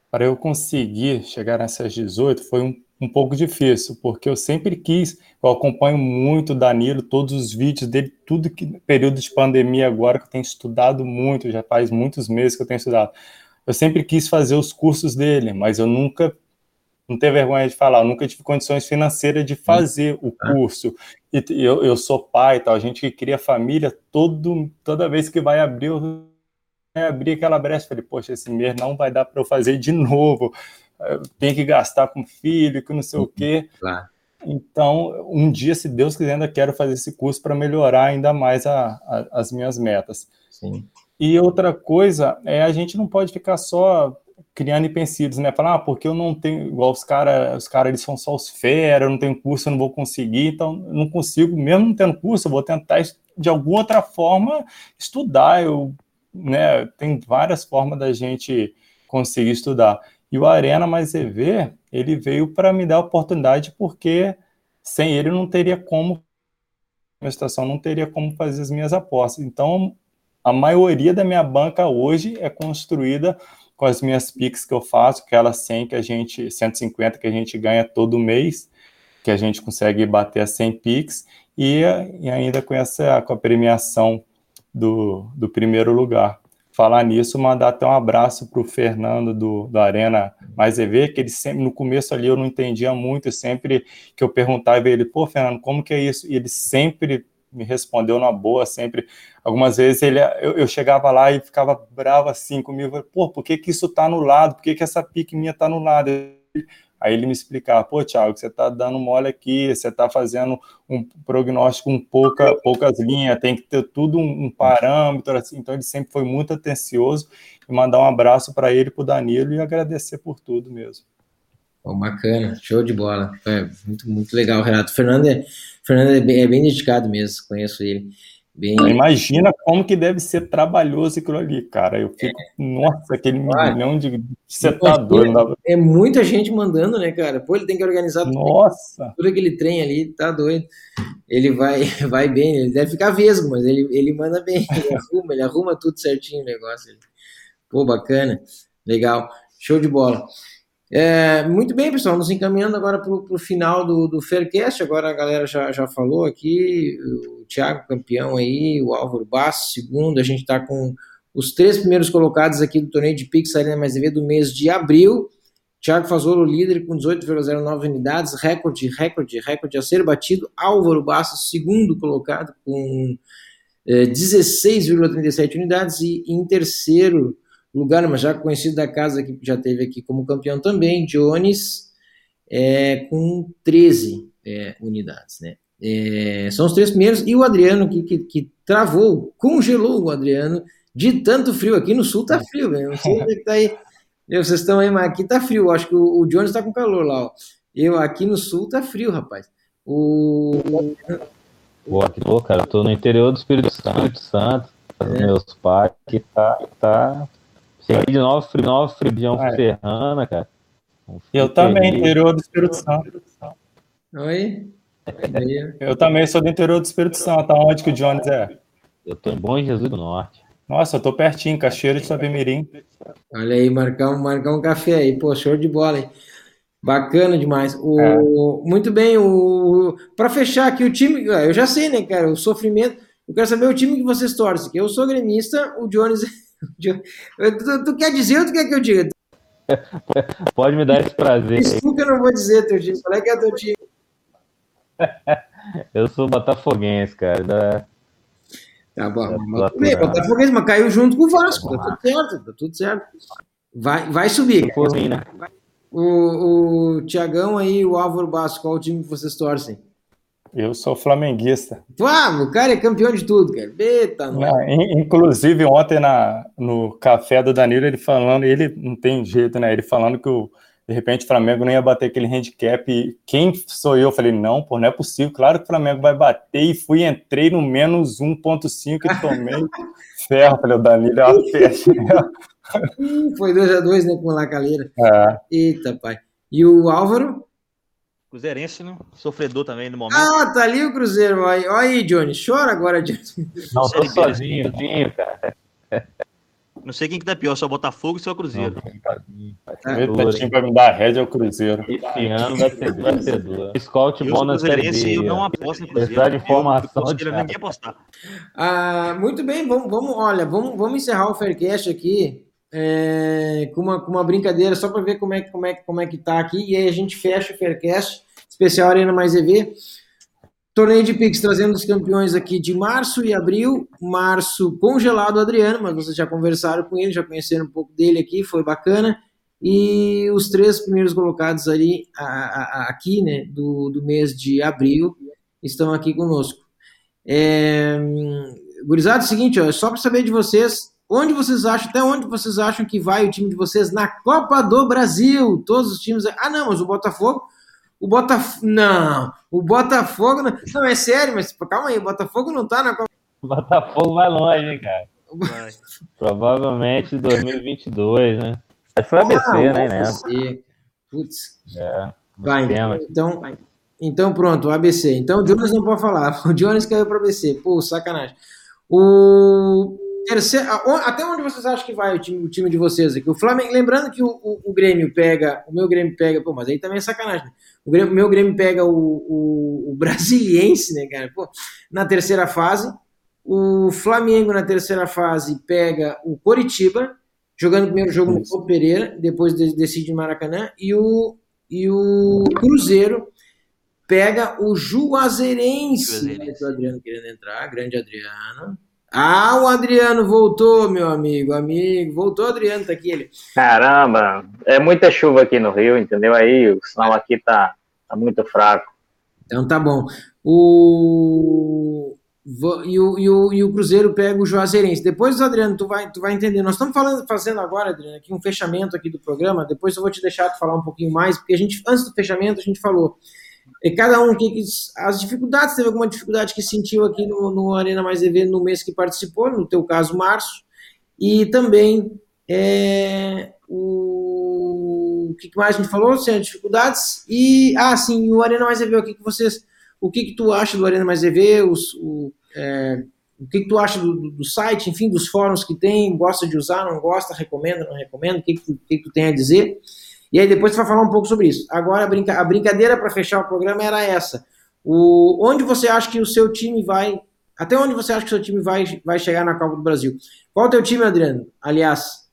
para eu conseguir chegar nessas 18 foi um, um pouco difícil, porque eu sempre quis, eu acompanho muito o Danilo, todos os vídeos dele, tudo que período de pandemia agora que eu tenho estudado muito, já faz muitos meses que eu tenho estudado. Eu sempre quis fazer os cursos dele, mas eu nunca não tenho vergonha de falar, eu nunca tive condições financeiras de fazer o tá. curso. E eu, eu sou pai, tal, a gente que cria família, todo, toda vez que vai abrir, eu abrir aquela brecha, falei, poxa, esse mês não vai dar para eu fazer de novo, tem que gastar com filho, que não sei o quê. Claro. Então, um dia, se Deus quiser, ainda quero fazer esse curso para melhorar ainda mais a, a, as minhas metas. Sim. E outra coisa é a gente não pode ficar só criando empecilhos, né? Falar, ah, porque eu não tenho, igual os caras, os caras eles são só os fera, eu não tenho curso, eu não vou conseguir, então não consigo, mesmo não tendo curso, eu vou tentar de alguma outra forma estudar, eu, né, tem várias formas da gente conseguir estudar. E o Arena Mais EV, ele veio para me dar oportunidade porque sem ele não teria como minha situação não teria como fazer as minhas apostas. Então, a maioria da minha banca hoje é construída com as minhas PIX que eu faço, aquelas 100 que a gente, 150 que a gente ganha todo mês, que a gente consegue bater a 100 PIX, e, e ainda com essa com a premiação do, do primeiro lugar. Falar nisso, mandar até um abraço para o Fernando do, do Arena Mais EV, que ele sempre, no começo ali eu não entendia muito, sempre que eu perguntava ele, pô, Fernando, como que é isso? E ele sempre me respondeu na boa sempre. Algumas vezes ele, eu, eu chegava lá e ficava bravo assim comigo, pô, por que que isso tá no lado? Por que que essa pique minha tá no lado? Aí ele me explicava, pô, Thiago, você tá dando mole aqui, você tá fazendo um prognóstico com pouca, poucas linhas, tem que ter tudo um, um parâmetro, assim. Então ele sempre foi muito atencioso e mandar um abraço para ele, para o Danilo e agradecer por tudo mesmo. Oh, bacana, show de bola. É, muito, muito legal, Renato. Fernando é, Fernando é bem, é bem dedicado mesmo, conheço ele. Bem... Imagina como que deve ser trabalhoso aquilo ali, cara. Eu fico, é. nossa, aquele milhão de. Você tá doido. É muita gente mandando, né, cara? Pô, ele tem que organizar nossa. tudo aquele trem ali, tá doido. Ele vai, vai bem, ele deve ficar vesgo, mas ele, ele manda bem, ele arruma, ele arruma tudo certinho o negócio. Pô, bacana, legal, show de bola. É, muito bem, pessoal, nos encaminhando agora para o final do, do Faircast, agora a galera já, já falou aqui, o Thiago campeão aí, o Álvaro Basso segundo, a gente está com os três primeiros colocados aqui do torneio de Pix Arena Mais TV do mês de abril, Thiago Fazolo líder com 18,09 unidades, recorde, recorde, recorde a ser batido, Álvaro Basso segundo colocado com é, 16,37 unidades e em terceiro lugar, mas já conhecido da casa que já teve aqui como campeão também, Jones, é, com 13 é, unidades, né? É, são os três primeiros, e o Adriano que, que, que, travou, congelou o Adriano de tanto frio. Aqui no sul tá frio, velho. Não sei onde é que tá aí. Eu, vocês estão aí, mas aqui tá frio. Acho que o, o Jones tá com calor lá, ó. Eu aqui no sul tá frio, rapaz. O. Boa, aqui tô, cara. tô no interior do Espírito Santo, Santo, é. meus pais, que tá, tá Cheguei de Nova, Nova Frigião é. Ferrana, cara. Eu também, interior do Espírito Santo. Oi? Eu também sou do interior do Espírito Santo. Aonde que o Jones é? Eu tô em Bom Jesus do Norte. Nossa, eu tô pertinho, Cachoeira de Sabimirim. Olha aí, marcar um, marcar um café aí. Pô, show de bola, hein? Bacana demais. O, é. Muito bem, o para fechar aqui o time, ah, eu já sei, né, cara, o sofrimento. Eu quero saber o time que vocês torcem. Eu sou gremista, o Jones Tu, tu, quer dizer ou tu quer que eu diga? Pode me dar esse prazer. Que eu não vou dizer, teu time. Qual é que é teu time? eu sou botafoguense, cara. Da... Tá bom. Mas, bem, botafoguense, mas caiu junto com o Vasco. Tá tudo certo, tá tudo certo. Vai, vai subir. Né? O, o Tiagão aí, o Álvaro Basco, qual o time que vocês torcem? Eu sou flamenguista. Ah, o cara é campeão de tudo, cara. Eita, não, inclusive, ontem na, no café do Danilo, ele falando, ele não tem jeito, né? Ele falando que o, de repente o Flamengo não ia bater aquele handicap. E quem sou eu? Eu falei, não, pô, não é possível. Claro que o Flamengo vai bater. E fui, entrei no menos 1,5 e tomei ferro. Falei, o Danilo é uma peste. Foi 2x2, né, com o Lacaleira. É. Eita, pai. E o Álvaro? Cruzeirense, né? Sofredor também no momento. Ah, tá ali o Cruzeiro. Olha aí, Johnny. Chora agora, Johnny. Não, tô sozinho, sozinho, cara. Não sei quem que tá pior, se é o Botafogo ou se é o Cruzeiro. Tá o Betinho vai me dar a rédea é o Cruzeiro. Esse ano vai ser, vai ser duro. Scout bom na Série B. Eu não aposto no Cruzeiro. De informação. Eu, eu ninguém apostar. Ah, muito bem, vamos, vamos, olha, vamos, vamos encerrar o Faircast aqui é, com, uma, com uma brincadeira só para ver como é, como, é, como é que tá aqui. E aí a gente fecha o Faircast, especial Arena Mais EV. Torneio de Pix trazendo os campeões aqui de março e abril. Março congelado Adriano, mas vocês já conversaram com ele, já conheceram um pouco dele aqui, foi bacana. E os três primeiros colocados ali a, a, aqui, né, do, do mês de abril, estão aqui conosco. É, gurizada, é o seguinte, ó, só para saber de vocês, onde vocês acham, até onde vocês acham que vai o time de vocês na Copa do Brasil? Todos os times. Ah, não, mas o Botafogo o Botafogo. Não, o Botafogo. Não... não, é sério, mas calma aí, o Botafogo não tá na Copa. O Botafogo vai longe, hein, cara. Vai. Provavelmente 2022, né? Mas foi ABC, ah, né, né? Putz. É. Vai, então, então pronto, o ABC. Então o Jonas não pode falar. O Jonas caiu para ABC. Pô, sacanagem. O terceiro, até onde vocês acham que vai o time, o time de vocês aqui? O Flamengo, lembrando que o, o, o, Grêmio pega, o meu Grêmio pega, pô, mas aí também é sacanagem. Né? O Grêmio, meu Grêmio pega o, o, o Brasiliense, né, cara? Pô, na terceira fase. O Flamengo na terceira fase pega o Coritiba, jogando o primeiro jogo no Couto Pereira, depois decide em Maracanã, e o, e o Cruzeiro pega o Juazeirense. Juazeirense. O Adriano querendo entrar, grande Adriano. Ah, o Adriano voltou, meu amigo, amigo. Voltou, Adriano, tá aqui ele. Caramba, é muita chuva aqui no Rio, entendeu? Aí o sinal aqui tá, tá muito fraco. Então tá bom. O... E o, e, o, e o Cruzeiro pega o Juazeirense. Depois, Adriano, tu vai, tu vai entender. Nós estamos falando, fazendo agora, Adriano, aqui um fechamento aqui do programa. Depois eu vou te deixar tu falar um pouquinho mais, porque a gente, antes do fechamento, a gente falou e cada um que, que, as dificuldades, teve alguma dificuldade que sentiu aqui no, no Arena Mais EV no mês que participou, no teu caso, março, e também é, o, o que mais a gente falou, sem dificuldades, e, ah, sim, o Arena Mais EV, o que, que vocês, o que, que tu acha do Arena Mais EV, os, o, é, o que, que tu acha do, do, site, enfim, dos fóruns que tem, gosta de usar, não gosta, recomenda, não recomenda, o que, que, tu, que, que tu tem a dizer? E aí depois você vai falar um pouco sobre isso. Agora a, brinca a brincadeira para fechar o programa era essa. O, onde você acha que o seu time vai. Até onde você acha que o seu time vai, vai chegar na Copa do Brasil? Qual é o teu time, Adriano? Aliás,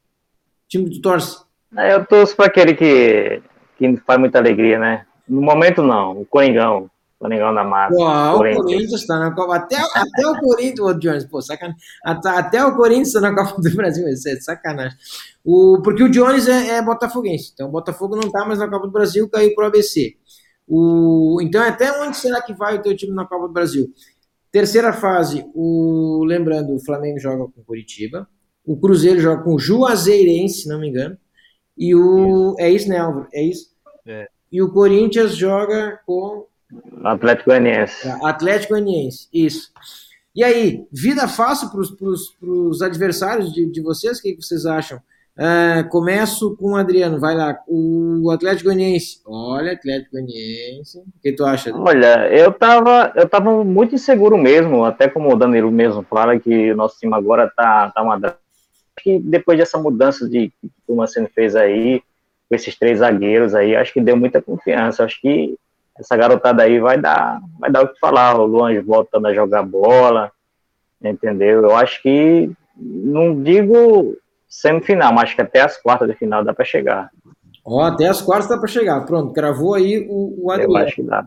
time que tu torce? Eu torço para aquele que, que faz muita alegria, né? No momento não, o Coringão. Coringão da massa. Pô, o Corinthians está na Copa. Até, até o Corinthians, o Jones, pô, sacanagem. Até, até o Corinthians está na Copa do Brasil, isso é sacanagem. O, porque o Jones é, é botafoguense. Então o Botafogo não está mais na Copa do Brasil, caiu para o ABC. O, então, até onde será que vai o teu time na Copa do Brasil? Terceira fase, o, lembrando, o Flamengo joga com o Curitiba, o Cruzeiro joga com o Juazeirense, se não me engano, e o. É isso, né, Álvaro? É isso? É. E o Corinthians joga com Atlético Goianiense. Atlético Goianiense, isso. E aí, vida fácil para os adversários de, de vocês? O que, que vocês acham? Uh, começo com o Adriano, vai lá. O Atlético Goianiense. Olha, Atlético Goianiense. O que tu acha? Olha, eu tava, eu tava muito inseguro mesmo, até como o Danilo mesmo fala, que o nosso time agora tá, tá uma. que depois dessa mudança de que o Marcelo fez aí, com esses três zagueiros aí, acho que deu muita confiança. Acho que essa garotada aí vai dar, vai dar o que falar. O Luan voltando a jogar bola, entendeu? Eu acho que, não digo semifinal, mas acho que até as quartas de final dá para chegar. Ó, até as quartas dá para chegar. Pronto, cravou aí o, o Adriano. Eu acho que dá.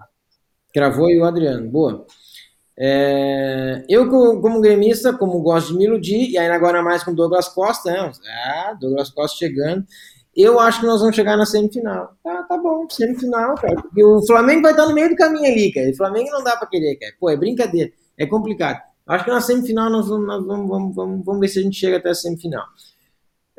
Cravou aí o Adriano. Boa. É, eu, como gremista, como gosto de me iludir, e ainda agora mais com Douglas Costa, né? Ah, Douglas Costa chegando. Eu acho que nós vamos chegar na semifinal. Tá, tá bom, semifinal, cara. Porque o Flamengo vai estar no meio do caminho ali, cara. O Flamengo não dá pra querer, cara. Pô, é brincadeira. É complicado. Acho que na semifinal nós vamos, nós vamos, vamos, vamos, vamos ver se a gente chega até a semifinal.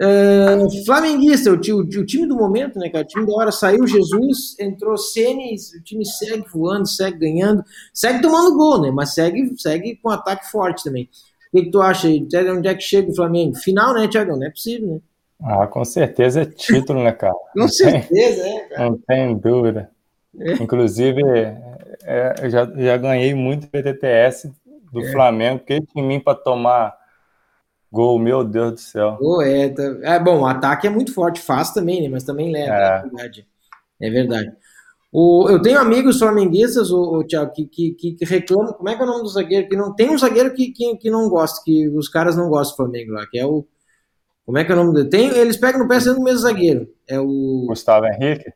Uh, flamenguista, o, o, o, time do momento, né, cara? O time da hora saiu Jesus, entrou Senes, o time segue voando, segue ganhando, segue tomando gol, né? Mas segue, segue com ataque forte também. O que, que tu acha? Onde é que chega o Flamengo? Final, né, Thiago? Não é possível, né? Ah, com certeza é título, né, cara? com certeza, é, cara. Não tem dúvida. É. Inclusive, é, eu já, já ganhei muito PTTS do é. Flamengo, porque tinha mim para tomar gol, meu Deus do céu. Oh, é, tá, é, bom, o ataque é muito forte, faz também, né? Mas também leva, é, é verdade. É verdade. O, eu tenho amigos flamenguistas, o, o Thiago, que, que, que, reclamam. Como é que é o nome do zagueiro? Que não tem um zagueiro que, que, que não gosta, que os caras não gostam do Flamengo lá, que é o. Como é que é o nome dele? Tem, eles pegam no pé sendo o mesmo zagueiro. É o. Gustavo Henrique?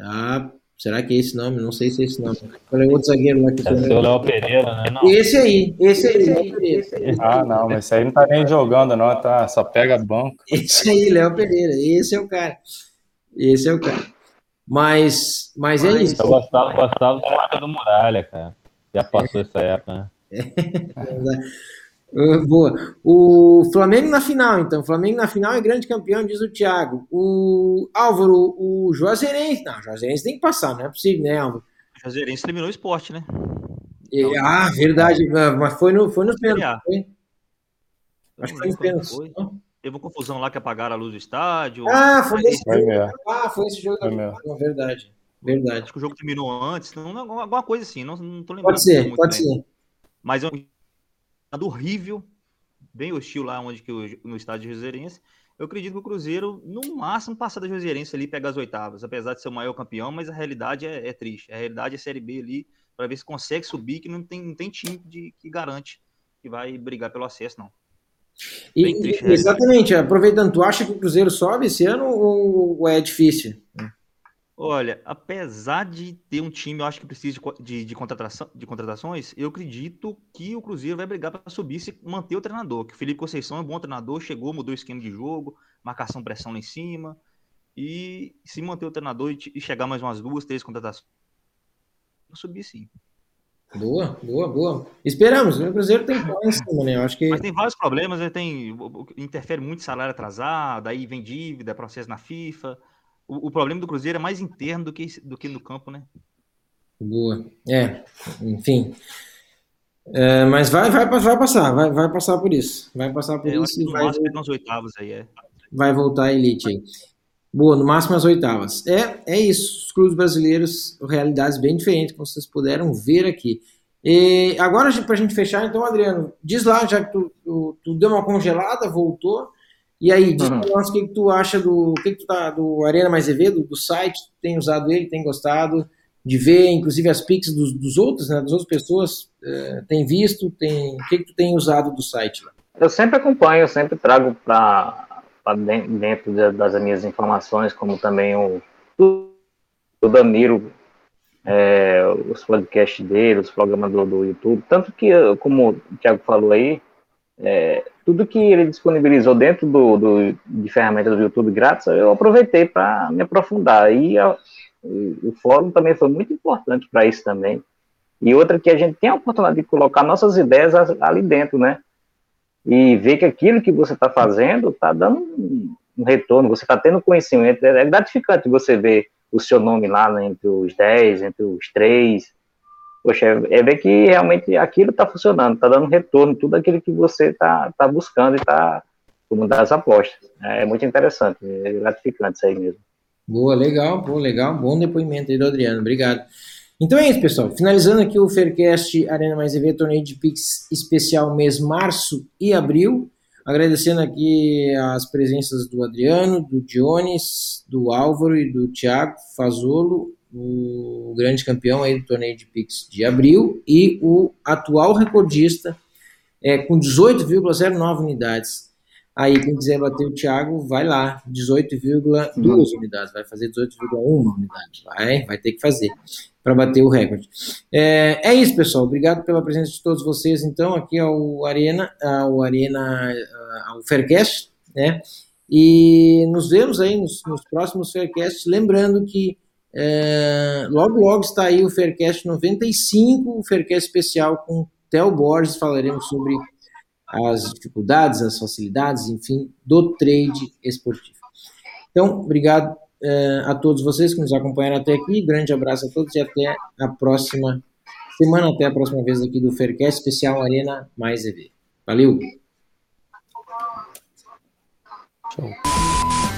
Ah, será que é esse nome? Não sei se é esse nome. Qual é o outro zagueiro lá que é o Léo Pereira, né? Não. Esse aí, esse aí, esse aí, esse aí. Ah, não, mas esse aí não tá nem jogando, não, tá? Só pega banco. Esse aí, Léo Pereira, esse é o cara. Esse é o cara. Mas, mas, é isso. Eu gostava, gostava do Marca do Muralha, cara. Já passou essa época, né? Uh, boa. O Flamengo na final, então. O Flamengo na final é grande campeão, diz o Thiago. O Álvaro, o Juazeirense. Não, o Juazeirense tem que passar, não é possível, né, Álvaro? O Juazeirense terminou o esporte, né? E, ah, verdade. Mas foi, no, foi nos pênaltis, foi? Acho que foi nos pênaltis. Teve uma confusão lá que apagaram a luz do estádio. Ah, foi esse jogo. Ah, foi esse jogo. Foi da... Verdade. Verdade. Acho que o jogo terminou antes. Não, alguma coisa assim. Não, não tô lembrando. Pode ser, pode bem. ser. Mas eu horrível, bem hostil lá onde que o, no estádio de Juazeirense. Eu acredito que o Cruzeiro, no máximo, passa da Juazeirense ali e pega as oitavas, apesar de ser o maior campeão, mas a realidade é, é triste. A realidade é Série B ali, para ver se consegue subir, que não tem, não tem time de, que garante que vai brigar pelo acesso, não. E, triste, exatamente, aproveitando, tu acha que o Cruzeiro sobe esse ano ou, ou é difícil? Olha, apesar de ter um time, eu acho que precisa de, de, de, contratação, de contratações, eu acredito que o Cruzeiro vai brigar para subir se manter o treinador. Que o Felipe Conceição é um bom treinador, chegou, mudou o esquema de jogo, marcação, pressão lá em cima. E se manter o treinador e, e chegar mais umas duas, três contratações, subir sim. Boa, boa, boa. Esperamos. O Cruzeiro tem que em cima, né? Eu acho que... Mas tem vários problemas, né? tem interfere muito salário atrasado, aí vem dívida, processo na FIFA o, o, problema do Cruzeiro é mais interno do que, do que no campo, né? Boa. É, enfim. É, mas vai, vai, vai passar, vai, vai passar por isso. Vai passar por é, isso. No vai, máximo vai, nas oitavas aí, é. Vai voltar a elite aí. Boa, no máximo as oitavas. É, é isso. Os clubes brasileiros, realidades bem diferentes, como vocês puderam ver aqui. E agora, para a gente fechar, então, Adriano, diz lá, já que tu, tu, tu deu uma congelada, voltou. E aí, diz uhum. pra nós o que, que, tu acha do que, que tu tá, do Arena Mais EV, do, do site, tem usado ele, tem gostado de ver, inclusive as pics dos, dos outros, né, das outras pessoas, uh, tem visto, tem, o que, que tu tem usado do site? Eu sempre acompanho, eu sempre trago para dentro das minhas informações, como também o, o Danilo, é, os podcasts dele, os programas do, do YouTube, tanto que, como o Thiago falou aí, é, tudo que ele disponibilizou dentro do, do, de ferramentas do YouTube grátis, eu aproveitei para me aprofundar. E a, o fórum também foi muito importante para isso também. E outra que a gente tem a oportunidade de colocar nossas ideias ali dentro, né? E ver que aquilo que você está fazendo está dando um retorno, você está tendo conhecimento. É gratificante você ver o seu nome lá né, entre os 10, entre os 3, poxa, é, é ver que realmente aquilo está funcionando, está dando retorno, tudo aquilo que você está tá buscando e está como das apostas. É muito interessante, é gratificante isso aí mesmo. Boa, legal, boa, legal, bom depoimento aí do Adriano, obrigado. Então é isso, pessoal. Finalizando aqui o Faircast Arena Mais EV Torneio de Pix especial mês março e abril. Agradecendo aqui as presenças do Adriano, do Dionis, do Álvaro e do Thiago Fazolo o grande campeão aí do torneio de Pix de abril, e o atual recordista é, com 18,09 unidades. Aí, quem quiser bater o Thiago, vai lá, 18,2 uhum. unidades, vai fazer 18,1 unidades, vai, vai ter que fazer para bater o recorde. É, é, isso, pessoal, obrigado pela presença de todos vocês, então, aqui ao Arena, ao Arena, ao Faircast, né, E nos vemos aí nos, nos próximos Faircasts. Lembrando que é, logo, logo está aí o Faircast 95, o Faircast especial com Theo Borges. Falaremos sobre as dificuldades, as facilidades, enfim, do trade esportivo. Então, obrigado é, a todos vocês que nos acompanharam até aqui. Grande abraço a todos e até a próxima semana, até a próxima vez aqui do Faircast especial Arena Mais EV. Valeu! Tchau.